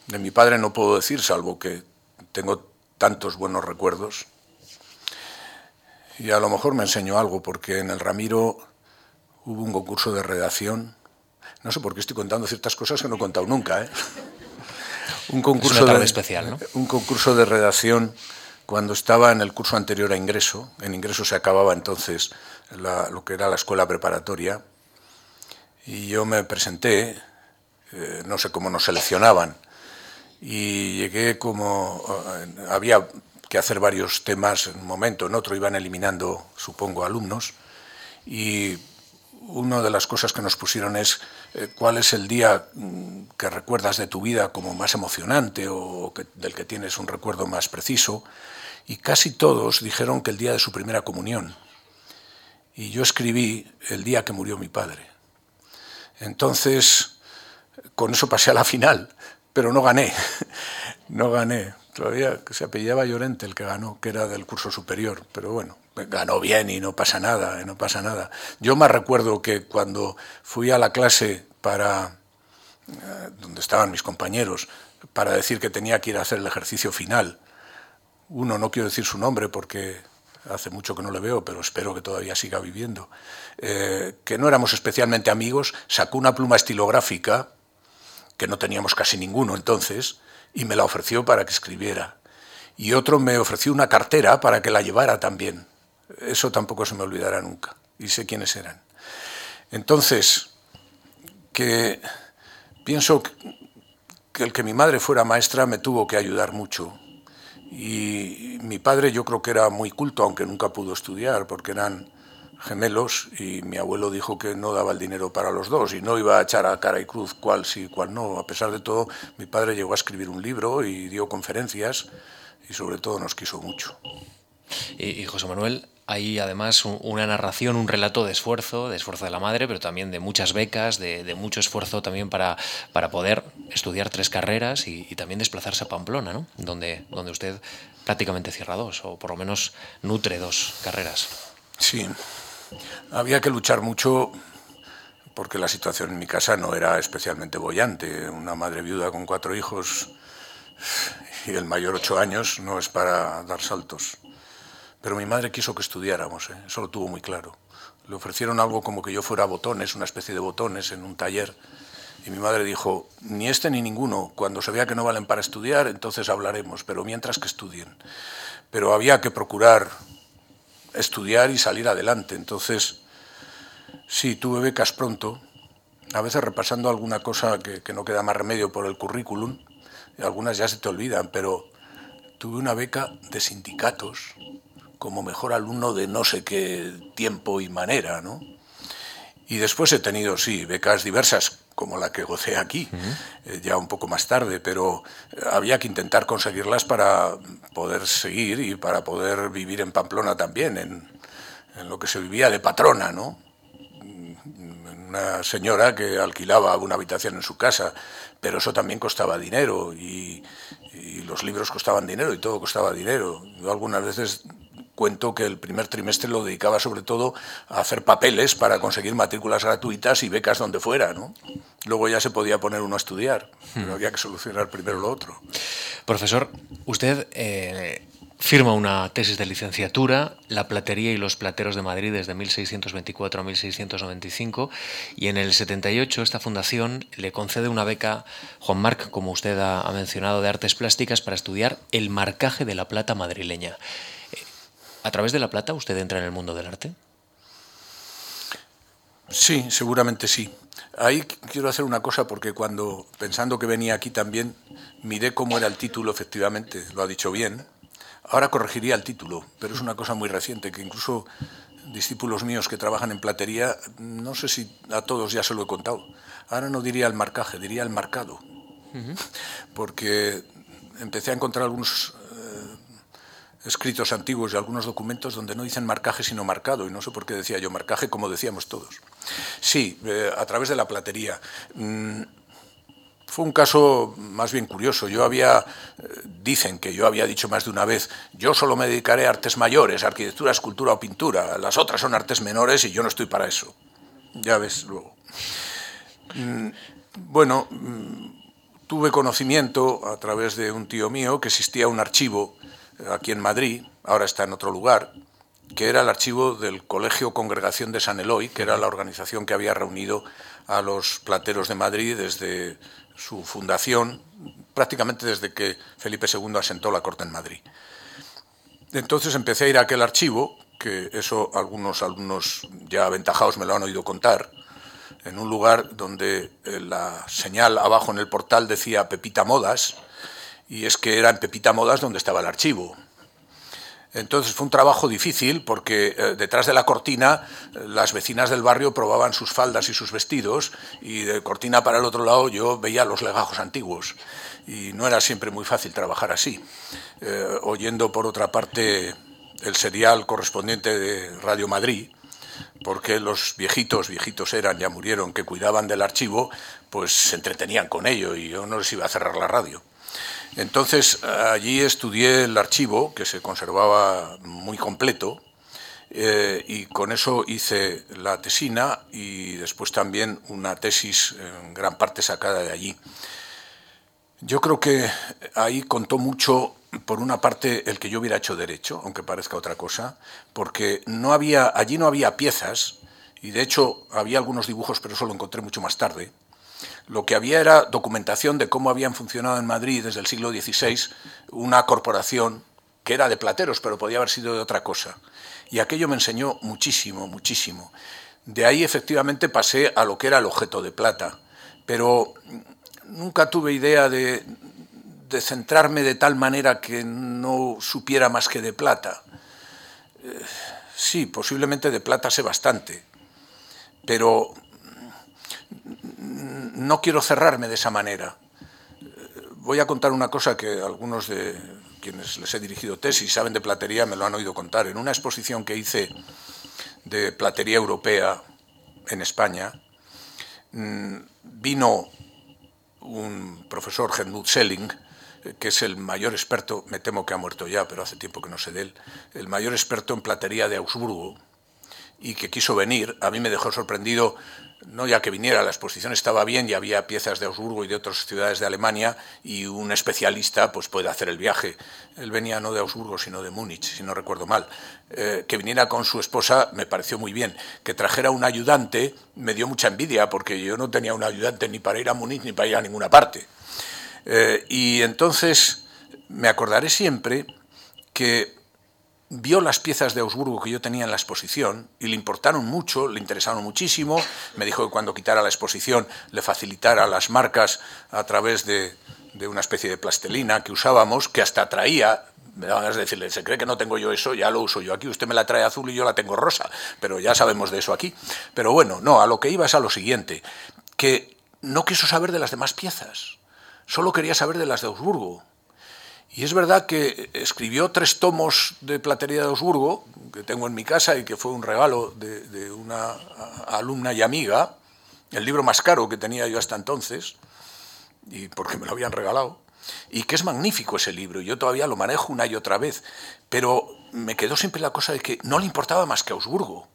de mi padre no puedo decir, salvo que tengo tantos buenos recuerdos. Y a lo mejor me enseñó algo, porque en el Ramiro hubo un concurso de redacción. No sé por qué estoy contando ciertas cosas que no he contado nunca. ¿eh? Un concurso de, especial, ¿no? Un concurso de redacción cuando estaba en el curso anterior a ingreso. En ingreso se acababa entonces lo que era la escuela preparatoria, y yo me presenté, eh, no sé cómo nos seleccionaban, y llegué como, eh, había que hacer varios temas en un momento, en otro iban eliminando, supongo, alumnos, y una de las cosas que nos pusieron es eh, cuál es el día mm, que recuerdas de tu vida como más emocionante o del que tienes un recuerdo más preciso. Y casi todos dijeron que el día de su primera comunión. Y yo escribí el día que murió mi padre. Entonces, con eso pasé a la final, pero no gané. No gané. Todavía se apellidaba Llorente el que ganó, que era del curso superior, pero bueno, ganó bien y no pasa nada, no pasa nada. Yo más recuerdo que cuando fui a la clase para eh, donde estaban mis compañeros para decir que tenía que ir a hacer el ejercicio final. Uno, no quiero decir su nombre porque hace mucho que no le veo, pero espero que todavía siga viviendo, eh, que no éramos especialmente amigos, sacó una pluma estilográfica, que no teníamos casi ninguno entonces, y me la ofreció para que escribiera. Y otro me ofreció una cartera para que la llevara también. Eso tampoco se me olvidará nunca. Y sé quiénes eran. Entonces, que pienso que el que mi madre fuera maestra me tuvo que ayudar mucho. Y mi padre yo creo que era muy culto, aunque nunca pudo estudiar, porque eran gemelos y mi abuelo dijo que no daba el dinero para los dos y no iba a echar a cara y cruz cuál sí, cuál no. A pesar de todo, mi padre llegó a escribir un libro y dio conferencias y sobre todo nos quiso mucho. Y, José Manuel, hay además una narración, un relato de esfuerzo, de esfuerzo de la madre, pero también de muchas becas, de, mucho esfuerzo también para, para, poder estudiar tres carreras y, también desplazarse a Pamplona, ¿no? donde, donde usted prácticamente cierra dos, o por lo menos nutre dos carreras. Sí, había que luchar mucho porque la situación en mi casa no era especialmente bollante. Una madre viuda con cuatro hijos y el mayor ocho años no es para dar saltos. Pero mi madre quiso que estudiáramos, ¿eh? eso lo tuvo muy claro. Le ofrecieron algo como que yo fuera botones, una especie de botones en un taller. Y mi madre dijo, ni este ni ninguno, cuando se vea que no valen para estudiar, entonces hablaremos, pero mientras que estudien. Pero había que procurar estudiar y salir adelante. Entonces, sí, tuve becas pronto, a veces repasando alguna cosa que, que no queda más remedio por el currículum, algunas ya se te olvidan, pero tuve una beca de sindicatos como mejor alumno de no sé qué tiempo y manera, ¿no? Y después he tenido, sí, becas diversas, como la que gocé aquí, eh, ya un poco más tarde, pero eh, había que intentar conseguirlas para poder seguir y para poder vivir en Pamplona también, en, en lo que se vivía de patrona, ¿no? Una señora que alquilaba una habitación en su casa, pero eso también costaba dinero y, y los libros costaban dinero y todo costaba dinero. Yo algunas veces cuento que el primer trimestre lo dedicaba sobre todo a hacer papeles para conseguir matrículas gratuitas y becas donde fuera. ¿no? Luego ya se podía poner uno a estudiar, pero había que solucionar primero lo otro. Profesor, usted eh, firma una tesis de licenciatura, La platería y los plateros de Madrid desde 1624 a 1695, y en el 78 esta fundación le concede una beca, Juan Marc, como usted ha mencionado, de artes plásticas para estudiar el marcaje de la plata madrileña. ¿A través de La Plata usted entra en el mundo del arte? Sí, seguramente sí. Ahí quiero hacer una cosa porque cuando, pensando que venía aquí también, miré cómo era el título, efectivamente, lo ha dicho bien. Ahora corregiría el título, pero es una cosa muy reciente que incluso discípulos míos que trabajan en platería, no sé si a todos ya se lo he contado. Ahora no diría el marcaje, diría el marcado. Porque empecé a encontrar algunos escritos antiguos y algunos documentos donde no dicen marcaje sino marcado, y no sé por qué decía yo marcaje como decíamos todos. Sí, eh, a través de la platería. Mm, fue un caso más bien curioso. Yo había, eh, dicen que yo había dicho más de una vez, yo solo me dedicaré a artes mayores, arquitectura, escultura o pintura, las otras son artes menores y yo no estoy para eso. Ya ves luego. Mm, bueno, mm, tuve conocimiento a través de un tío mío que existía un archivo aquí en Madrid, ahora está en otro lugar, que era el archivo del Colegio Congregación de San Eloy, que era la organización que había reunido a los plateros de Madrid desde su fundación, prácticamente desde que Felipe II asentó la corte en Madrid. Entonces empecé a ir a aquel archivo, que eso algunos alumnos ya aventajados me lo han oído contar, en un lugar donde eh, la señal abajo en el portal decía Pepita Modas, y es que era en Pepita Modas donde estaba el archivo. Entonces fue un trabajo difícil porque eh, detrás de la cortina eh, las vecinas del barrio probaban sus faldas y sus vestidos y de cortina para el otro lado yo veía los legajos antiguos y no era siempre muy fácil trabajar así. Eh, oyendo por otra parte el serial correspondiente de Radio Madrid, porque los viejitos, viejitos eran, ya murieron, que cuidaban del archivo, pues se entretenían con ello y yo no les iba a cerrar la radio. Entonces allí estudié el archivo, que se conservaba muy completo, eh, y con eso hice la tesina y después también una tesis en gran parte sacada de allí. Yo creo que ahí contó mucho, por una parte, el que yo hubiera hecho derecho, aunque parezca otra cosa, porque no había, allí no había piezas, y de hecho había algunos dibujos, pero eso lo encontré mucho más tarde, lo que había era documentación de cómo habían funcionado en Madrid desde el siglo XVI una corporación que era de plateros, pero podía haber sido de otra cosa. Y aquello me enseñó muchísimo, muchísimo. De ahí efectivamente pasé a lo que era el objeto de plata, pero nunca tuve idea de, centrarme de tal manera que no supiera más que de plata. Eh, sí, posiblemente de plata sé bastante, pero no quiero cerrarme de esa manera. Voy a contar una cosa que algunos de quienes les he dirigido tesis saben de platería me lo han oído contar. En una exposición que hice de platería europea en España, mm, vino un profesor, Helmut Selling, que es el mayor experto, me temo que ha muerto ya, pero hace tiempo que no sé de él, el mayor experto en platería de Augsburgo, y que quiso venir. A mí me dejó sorprendido no ya que viniera, la exposición estaba bien y había piezas de Augsburgo y de otras ciudades de Alemania y un especialista pues puede hacer el viaje. Él venía no de Augsburgo sino de Múnich, si no recuerdo mal. Eh, que viniera con su esposa me pareció muy bien. Que trajera un ayudante me dio mucha envidia porque yo no tenía un ayudante ni para ir a Múnich ni para ir a ninguna parte. Eh, y entonces me acordaré siempre que vio las piezas de Augsburgo que yo tenía en la exposición y le importaron mucho, le interesaron muchísimo. Me dijo que cuando quitara la exposición le facilitara las marcas a través de, una especie de plastelina que usábamos, que hasta traía me daban ganas de decirle, se cree que no tengo yo eso, ya lo uso yo aquí, usted me la trae azul y yo la tengo rosa, pero ya sabemos de eso aquí. Pero bueno, no, a lo que iba es a lo siguiente, que no quiso saber de las demás piezas, solo quería saber de las de Augsburgo. Y es verdad que escribió tres tomos de Platería de Augsburgo, que tengo en mi casa y que fue un regalo de, una alumna y amiga, el libro más caro que tenía yo hasta entonces, y porque me lo habían regalado, y que es magnífico ese libro, yo todavía lo manejo una y otra vez, pero me quedó siempre la cosa de que no le importaba más que Augsburgo.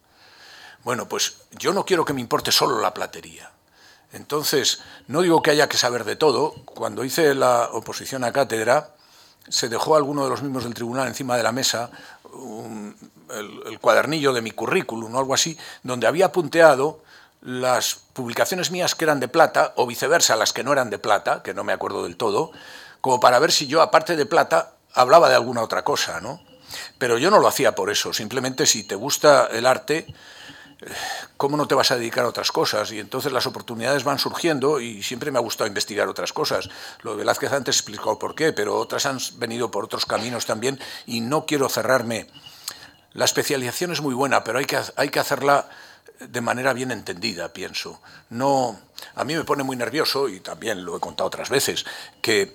Bueno, pues yo no quiero que me importe solo la platería. Entonces, no digo que haya que saber de todo. Cuando hice la oposición a cátedra, se dejó a alguno de los miembros del tribunal encima de la mesa el, cuadernillo de mi currículum o algo así, donde había punteado las publicaciones mías que eran de plata o viceversa las que no eran de plata, que no me acuerdo del todo, como para ver si yo, aparte de plata, hablaba de alguna otra cosa, ¿no? Pero yo no lo hacía por eso, simplemente si te gusta el arte, ¿cómo no te vas a dedicar a otras cosas? Y entonces las oportunidades van surgiendo y siempre me ha gustado investigar otras cosas. Lo de Velázquez antes explicó por qué, pero otras han venido por otros caminos también y no quiero cerrarme. La especialización es muy buena, pero hay que, hay que hacerla de manera bien entendida, pienso. No, a mí me pone muy nervioso, y también lo he contado otras veces, que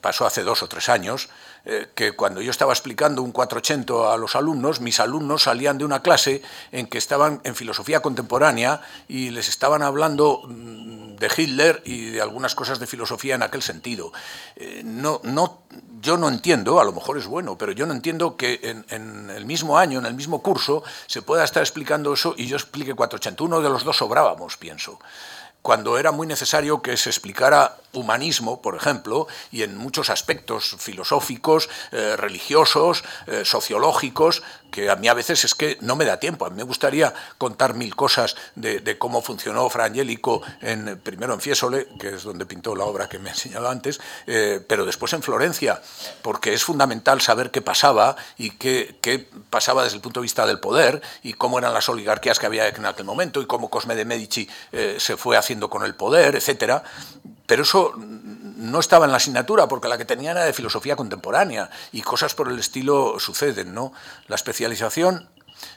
pasó hace dos o tres años, eh, que cuando yo estaba explicando un 480 a los alumnos, mis alumnos salían de una clase en que estaban en filosofía contemporánea y les estaban hablando mm, de Hitler y de algunas cosas de filosofía en aquel sentido. Eh, no, no, yo no entiendo, a lo mejor es bueno, pero yo no entiendo que en, en, el mismo año, en el mismo curso, se pueda estar explicando eso y yo explique 480. Uno de los dos sobrábamos, pienso cuando era muy necesario que se explicara humanismo, por ejemplo, y en muchos aspectos filosóficos, eh, religiosos, eh, sociológicos, que a mí a veces es que no me da tiempo. A mí me gustaría contar mil cosas de, cómo funcionó Fra Angelico, en, primero en Fiesole, que es donde pintó la obra que me he enseñado antes, eh, pero después en Florencia, porque es fundamental saber qué pasaba y qué, qué, pasaba desde el punto de vista del poder y cómo eran las oligarquías que había en aquel momento y cómo Cosme de Medici se fue haciendo con el poder, etcétera. Pero eso no estaba en la asignatura porque la que tenía era de filosofía contemporánea y cosas por el estilo suceden, ¿no? La especialización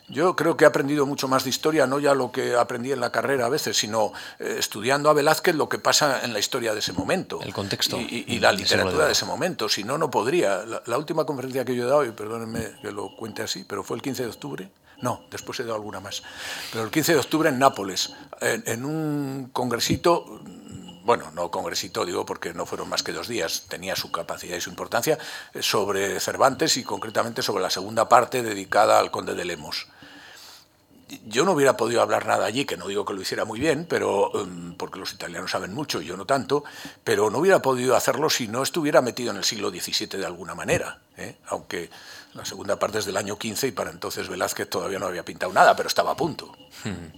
yo creo que he aprendido mucho más de historia, no ya lo que aprendí en la carrera a veces, sino eh, estudiando a Velázquez lo que pasa en la historia de ese momento. El contexto. Y, la literatura de ese momento. Si no, no podría. La, última conferencia que yo he dado, y perdónenme que lo cuente así, pero fue el 15 de octubre. No, después he dado alguna más. Pero el 15 de octubre en Nápoles, en un congresito bueno, no congresito, digo porque no fueron más que dos días, tenía su capacidad y su importancia, eh, sobre Cervantes y concretamente sobre la segunda parte dedicada al conde de Lemos. Yo no hubiera podido hablar nada allí, que no digo que lo hiciera muy bien, pero em, porque los italianos saben mucho y yo no tanto, pero no hubiera podido hacerlo si no estuviera metido en el siglo XVII de alguna manera, ¿eh? aunque la segunda parte es del año XV y para entonces Velázquez todavía no había pintado nada, pero estaba a punto. Hmm.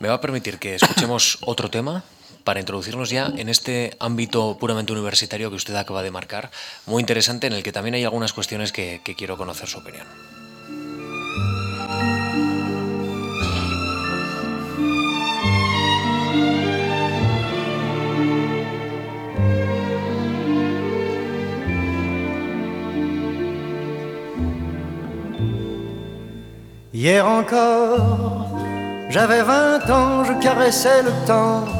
¿Me va a permitir que escuchemos otro tema? Para introducirnos ya en este ámbito puramente universitario que usted acaba de marcar, muy interesante, en el que también hay algunas cuestiones que, quiero conocer su opinión. Hier encore, j'avais 20 ans, je caressais le temps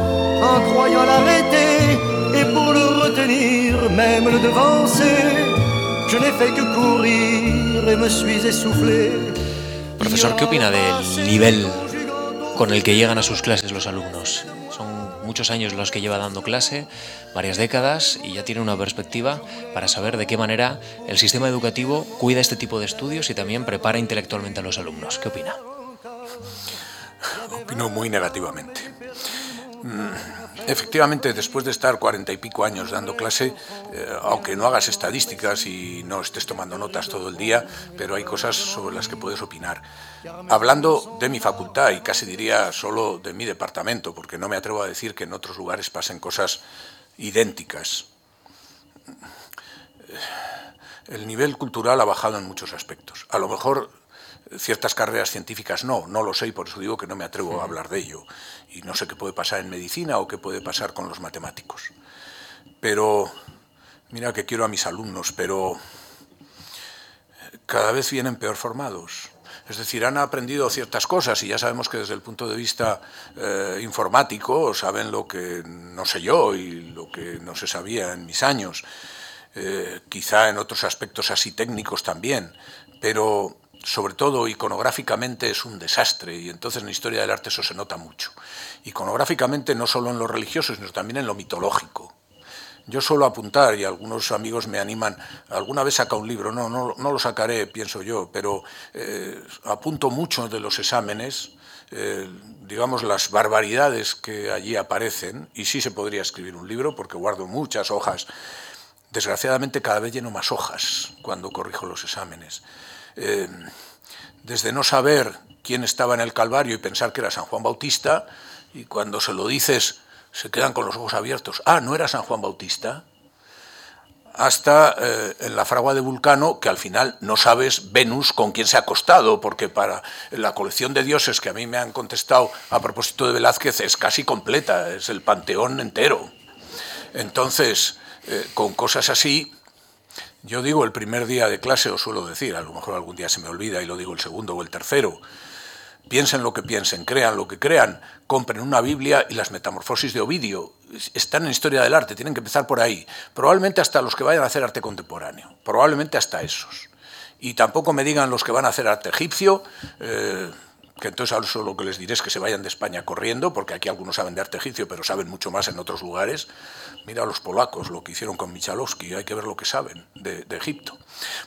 en croyant l'arrêter et pour le retenir, même le devancer. Je n'ai fait que courir et me suis essoufflé. Profesor, ¿qué opina del nivel con el que llegan a sus clases los alumnos? Son muchos años los que lleva dando clase, varias décadas, y ya tiene una perspectiva para saber de qué manera el sistema educativo cuida este tipo de estudios y también prepara intelectualmente a los alumnos. ¿Qué opina? Opino muy negativamente. Mm, efectivamente, después de estar cuarenta y pico años dando clase, eh, aunque no hagas estadísticas y no estés tomando notas todo el día, pero hay cosas sobre las que puedes opinar. Hablando de mi facultad, y casi diría solo de mi departamento, porque no me atrevo a decir que en otros lugares pasen cosas idénticas. El nivel cultural ha bajado en muchos aspectos. A lo mejor ciertas carreras científicas no, no lo sé y por eso digo que no me atrevo a hablar de ello. Y no sé qué puede pasar en medicina o qué puede pasar con los matemáticos. Pero, mira que quiero a mis alumnos, pero cada vez vienen peor formados. Es decir, han aprendido ciertas cosas y ya sabemos que desde el punto de vista eh, informático saben lo que no sé yo y lo que no se sabía en mis años. Eh, quizá en otros aspectos así técnicos también, pero sobre todo iconográficamente es un desastre y entonces en la historia del arte eso se nota mucho. Iconográficamente no solo en lo religioso, sino también en lo mitológico. Yo suelo apuntar, y algunos amigos me animan, alguna vez saca un libro, no, no, no lo sacaré, pienso yo, pero eh, apunto mucho de los exámenes, eh, digamos, las barbaridades que allí aparecen, y sí se podría escribir un libro, porque guardo muchas hojas. Desgraciadamente cada vez lleno más hojas cuando corrijo los exámenes. Eh, desde no saber quién estaba en el Calvario y pensar que era San Juan Bautista, y cuando se lo dices se quedan con los ojos abiertos, ah, no era San Juan Bautista, hasta eh, en la fragua de Vulcano, que al final no sabes Venus con quién se ha acostado, porque para la colección de dioses que a mí me han contestado a propósito de Velázquez es casi completa, es el panteón entero. Entonces, eh, con cosas así, yo digo el primer día de clase, os suelo decir, a lo mejor algún día se me olvida y lo digo el segundo o el tercero, piensen lo que piensen, crean lo que crean, compren una Biblia y las metamorfosis de Ovidio. Están en historia del arte, tienen que empezar por ahí. Probablemente hasta los que vayan a hacer arte contemporáneo, probablemente hasta esos. Y tampoco me digan los que van a hacer arte egipcio. Eh, que entonces ahora lo que les diré es que se vayan de España corriendo, porque aquí algunos saben de arte egipcio, pero saben mucho más en otros lugares. Mira a los polacos, lo que hicieron con Michalowski, hay que ver lo que saben de, Egipto.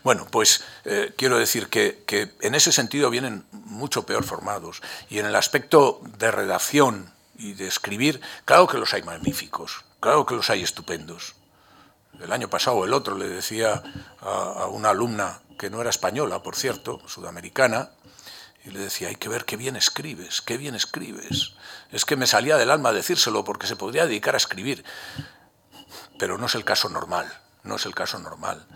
Bueno, pues eh, quiero decir que, que, en ese sentido vienen mucho peor formados. Y en el aspecto de redacción y de escribir, claro que los hay magníficos, claro que los hay estupendos. el año pasado el otro le decía a, una alumna que no era española, por cierto, sudamericana, y le decía, hay que ver qué bien escribes, qué bien escribes. Es que me salía del alma decírselo porque se podría dedicar a escribir. Pero no es el caso normal, no es el caso normal.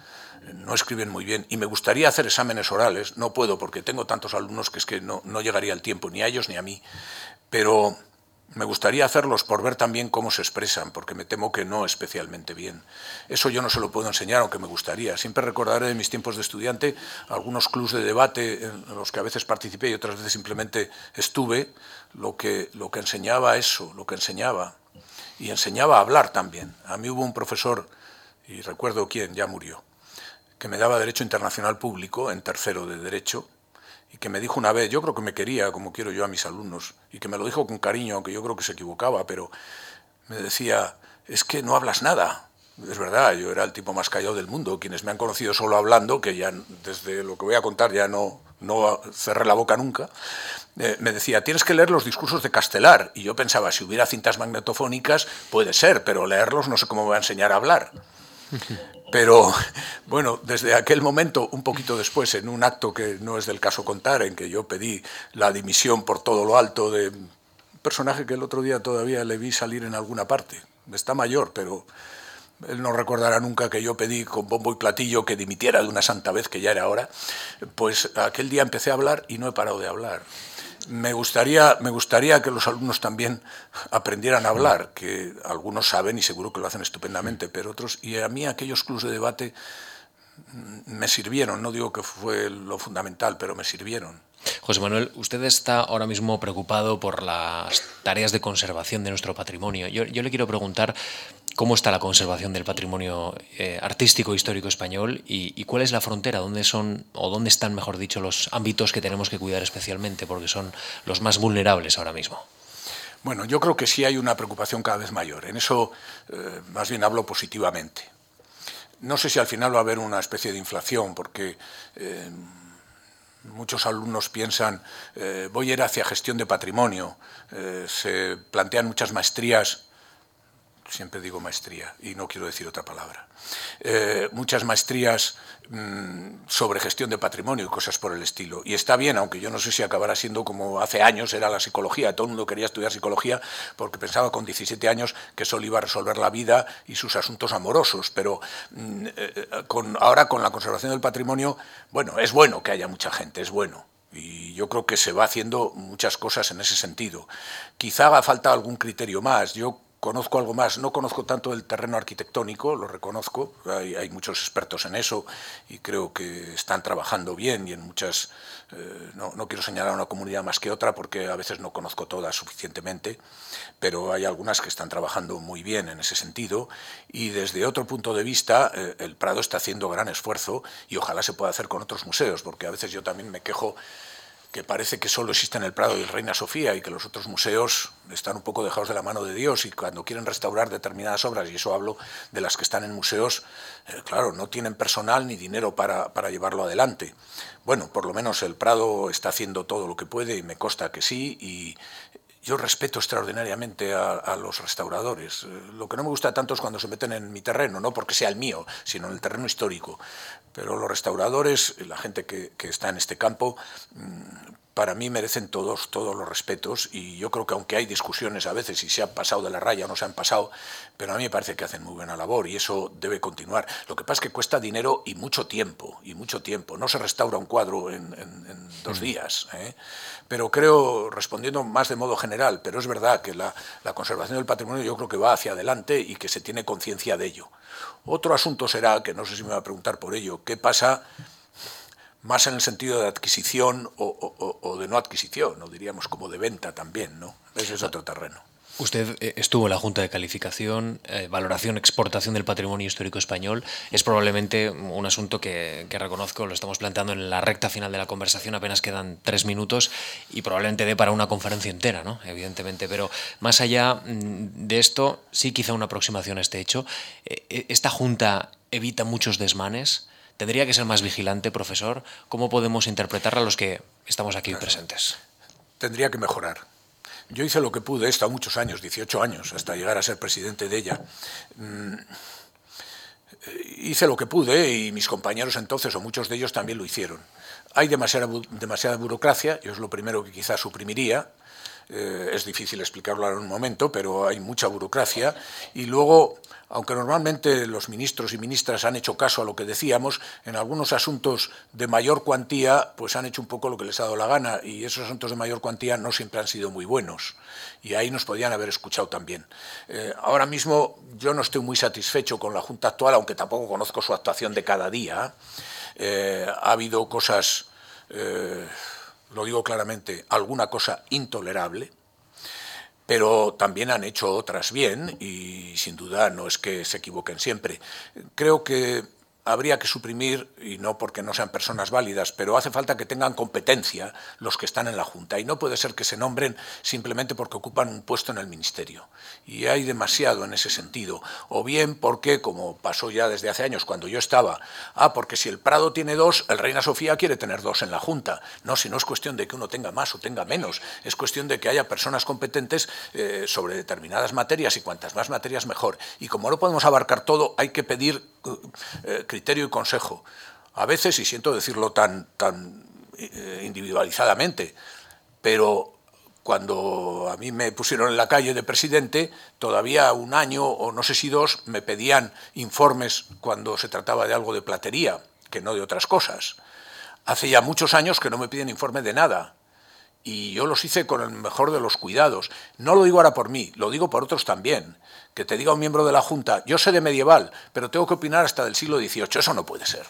No escriben muy bien. Y me gustaría hacer exámenes orales, no puedo porque tengo tantos alumnos que es que no, no llegaría el tiempo, ni a ellos ni a mí. Pero me gustaría hacerlos por ver también cómo se expresan, porque me temo que no especialmente bien. Eso yo no se lo puedo enseñar, aunque me gustaría. Siempre recordaré de mis tiempos de estudiante algunos clubs de debate en los que a veces participé y otras veces simplemente estuve, lo que, lo que enseñaba eso, lo que enseñaba. Y enseñaba a hablar también. A mí hubo un profesor, y recuerdo quién, ya murió, que me daba Derecho Internacional Público en tercero de Derecho, y que me dijo una vez, yo creo que me quería como quiero yo a mis alumnos, y que me lo dijo con cariño, aunque yo creo que se equivocaba, pero me decía, es que no hablas nada. Es verdad, yo era el tipo más callado del mundo. Quienes me han conocido solo hablando, que ya desde lo que voy a contar ya no, no cerré la boca nunca, eh, me decía, tienes que leer los discursos de Castelar. Y yo pensaba, si hubiera cintas magnetofónicas, puede ser, pero leerlos no sé cómo me va a enseñar a hablar. Pero bueno, desde aquel momento, un poquito después, en un acto que no es del caso contar, en que yo pedí la dimisión por todo lo alto de un personaje que el otro día todavía le vi salir en alguna parte. Está mayor, pero él no recordará nunca que yo pedí con bombo y platillo que dimitiera de una santa vez, que ya era hora. Pues aquel día empecé a hablar y no he parado de hablar me gustaría, me gustaría que los alumnos también aprendieran a hablar, que algunos saben y seguro que lo hacen estupendamente, pero otros, y a mí aquellos clubs de debate me sirvieron, no digo que fue lo fundamental, pero me sirvieron. José Manuel, usted está ahora mismo preocupado por las tareas de conservación de nuestro patrimonio. Yo, yo le quiero preguntar cómo está la conservación del patrimonio eh, artístico histórico español y, cuál es la frontera, dónde son o dónde están, mejor dicho, los ámbitos que tenemos que cuidar especialmente, porque son los más vulnerables ahora mismo. Bueno, yo creo que sí hay una preocupación cada vez mayor. En eso eh, más bien hablo positivamente. No sé si al final va a haber una especie de inflación, porque eh, muchos alumnos piensan, voy a ir hacia gestión de patrimonio, se plantean muchas maestrías siempre digo maestría y no quiero decir otra palabra, eh, muchas maestrías mm, sobre gestión de patrimonio y cosas por el estilo. Y está bien, aunque yo no sé si acabará siendo como hace años era la psicología. Todo el mundo quería estudiar psicología porque pensaba con 17 años que solo iba a resolver la vida y sus asuntos amorosos. Pero mm, eh, con, ahora con la conservación del patrimonio, bueno, es bueno que haya mucha gente, es bueno. Y yo creo que se va haciendo muchas cosas en ese sentido. Quizá haga falta algún criterio más. Yo conozco algo más. No conozco tanto el terreno arquitectónico, lo reconozco. Hay, muchos expertos en eso y creo que están trabajando bien y en muchas. Eh, no, quiero señalar una comunidad más que otra porque a veces no conozco todas suficientemente, pero hay algunas que están trabajando muy bien en ese sentido. Y desde otro punto de vista, eh, el Prado está haciendo gran esfuerzo y ojalá se pueda hacer con otros museos, porque a veces yo también me quejo que parece que solo existe en el Prado y el Reina Sofía y que los otros museos están un poco dejados de la mano de Dios y cuando quieren restaurar determinadas obras, y eso hablo de las que están en museos, eh, claro, no tienen personal ni dinero para, para, llevarlo adelante. Bueno, por lo menos el Prado está haciendo todo lo que puede y me consta que sí, y yo respeto extraordinariamente a, los restauradores. Eh, lo que no me gusta tanto es cuando se meten en mi terreno, no porque sea el mío, sino en el terreno histórico. Pero los restauradores, la gente que, que está en este campo, mm, para mí merecen todos, todos los respetos. Y yo creo que aunque hay discusiones a veces si se han pasado de la raya o no se han pasado, pero a mí me parece que hacen muy buena labor y eso debe continuar. Lo que pasa es que cuesta dinero y mucho tiempo, y mucho tiempo. No se restaura un cuadro en, dos mm. días. ¿eh? Pero creo, respondiendo más de modo general, pero es verdad que la, la conservación del patrimonio yo creo que va hacia adelante y que se tiene conciencia de ello. Otro asunto será, que no sé si me va a preguntar por ello, ¿qué pasa? más en el sentido de adquisición o, de no adquisición, no diríamos como de venta también, ¿no? Ese es otro terreno. Usted eh, estuvo en la Junta de Calificación, eh, Valoración, Exportación del Patrimonio Histórico Español. Es probablemente un asunto que, reconozco, lo estamos planteando en la recta final de la conversación, apenas quedan tres minutos y probablemente dé para una conferencia entera, ¿no? evidentemente. Pero más allá mm, de esto, sí quizá una aproximación a este hecho. Eh, ¿Esta Junta evita muchos desmanes? ¿Tendría que ser más vigilante, profesor? ¿Cómo podemos interpretarla los que estamos aquí presentes? Tendría que mejorar. Yo hice lo que pude, he estado muchos años, 18 años, hasta llegar a ser presidente de ella. Mm, hice lo que pude y mis compañeros entonces, o muchos de ellos, también lo hicieron. Hay demasiada, demasiada burocracia, yo es lo primero que quizás suprimiría, eh, es difícil explicarlo en un momento, pero hay mucha burocracia. Y luego, aunque normalmente los ministros y ministras han hecho caso a lo que decíamos, en algunos asuntos de mayor cuantía, pues han hecho un poco lo que les ha dado la gana, y esos asuntos de mayor cuantía no siempre han sido muy buenos. Y ahí nos podían haber escuchado también. Eh, ahora mismo yo no estoy muy satisfecho con la Junta actual, aunque tampoco conozco su actuación de cada día. Eh, ha habido cosas lo digo claramente, alguna cosa intolerable, pero también han hecho otras bien y sin duda no es que se equivoquen siempre. Creo que habría que suprimir, y no porque no sean personas válidas, pero hace falta que tengan competencia los que están en la Junta. Y no puede ser que se nombren simplemente porque ocupan un puesto en el Ministerio. Y hay demasiado en ese sentido. O bien porque, como pasó ya desde hace años cuando yo estaba, ah, porque si el Prado tiene dos, el Reina Sofía quiere tener dos en la Junta. No, si no es cuestión de que uno tenga más o tenga menos, es cuestión de que haya personas competentes eh, sobre determinadas materias y cuantas más materias mejor. Y como no podemos abarcar todo, hay que pedir eh, criterio y consejo. A veces, y siento decirlo tan, tan eh, individualizadamente, pero cuando a mí me pusieron en la calle de presidente, todavía un año o no sé si dos me pedían informes cuando se trataba de algo de platería, que no de otras cosas. Hace ya muchos años que no me piden informe de nada. Y yo los hice con el mejor de los cuidados. No lo digo ahora por mí, lo digo por otros también que te diga un miembro de la Junta, yo sé de medieval, pero tengo que opinar hasta del siglo XVIII. Eso no puede ser.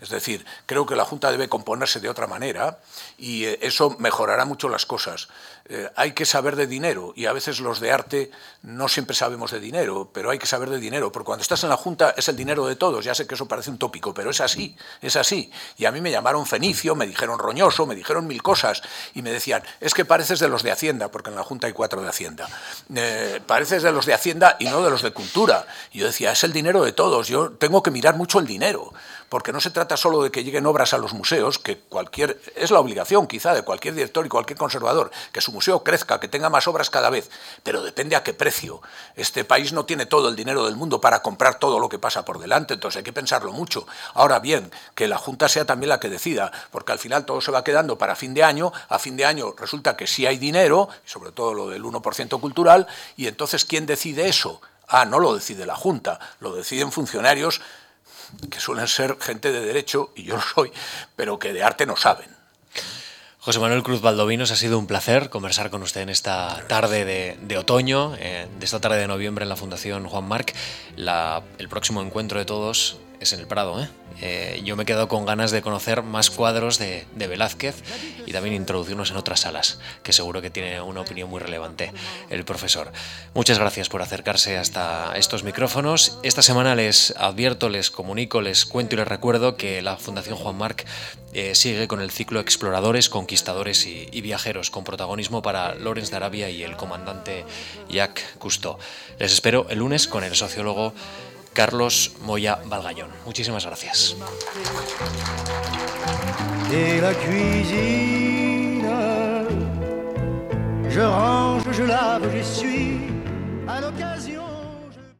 Es decir, creo que la Junta debe componerse de otra manera y eh, eso mejorará mucho las cosas. Eh, hay que saber de dinero y a veces los de arte no siempre sabemos de dinero, pero hay que saber de dinero, porque cuando estás en la Junta es el dinero de todos. Ya sé que eso parece un tópico, pero es así, es así. Y a mí me llamaron Fenicio, me dijeron Roñoso, me dijeron mil cosas y me decían, es que pareces de los de Hacienda, porque en la Junta hay cuatro de Hacienda. Eh, pareces de los de Hacienda y no de los de Cultura. Y yo decía, es el dinero de todos, yo tengo que mirar mucho el dinero porque no se trata solo de que lleguen obras a los museos, que cualquier es la obligación quizá de cualquier director y cualquier conservador, que su museo crezca, que tenga más obras cada vez, pero depende a qué precio. Este país no tiene todo el dinero del mundo para comprar todo lo que pasa por delante, entonces hay que pensarlo mucho. Ahora bien, que la Junta sea también la que decida, porque al final todo se va quedando para fin de año, a fin de año resulta que sí hay dinero, sobre todo lo del 1% cultural, y entonces ¿quién decide eso? Ah, no lo decide la Junta, lo deciden funcionarios que suelen ser gente de derecho, y yo lo soy, pero que de arte no saben. José Manuel Cruz Valdovinos, ha sido un placer conversar con usted en esta tarde de, otoño, eh, de esta tarde de noviembre en la Fundación Juan Marc. el próximo encuentro de todos es en el Prado. ¿eh? Eh, yo me he quedado con ganas de conocer más cuadros de, Velázquez y también introducirnos en otras salas, que seguro que tiene una opinión muy relevante el profesor. Muchas gracias por acercarse hasta estos micrófonos. Esta semana les advierto, les comunico, les cuento y les recuerdo que la Fundación Juan Marc eh, sigue con el ciclo Exploradores, Conquistadores y, Viajeros, con protagonismo para Lorenz de Arabia y el comandante Jacques Cousteau. Les espero el lunes con el sociólogo Carlos Moya Valgallón. Muchísimas gracias.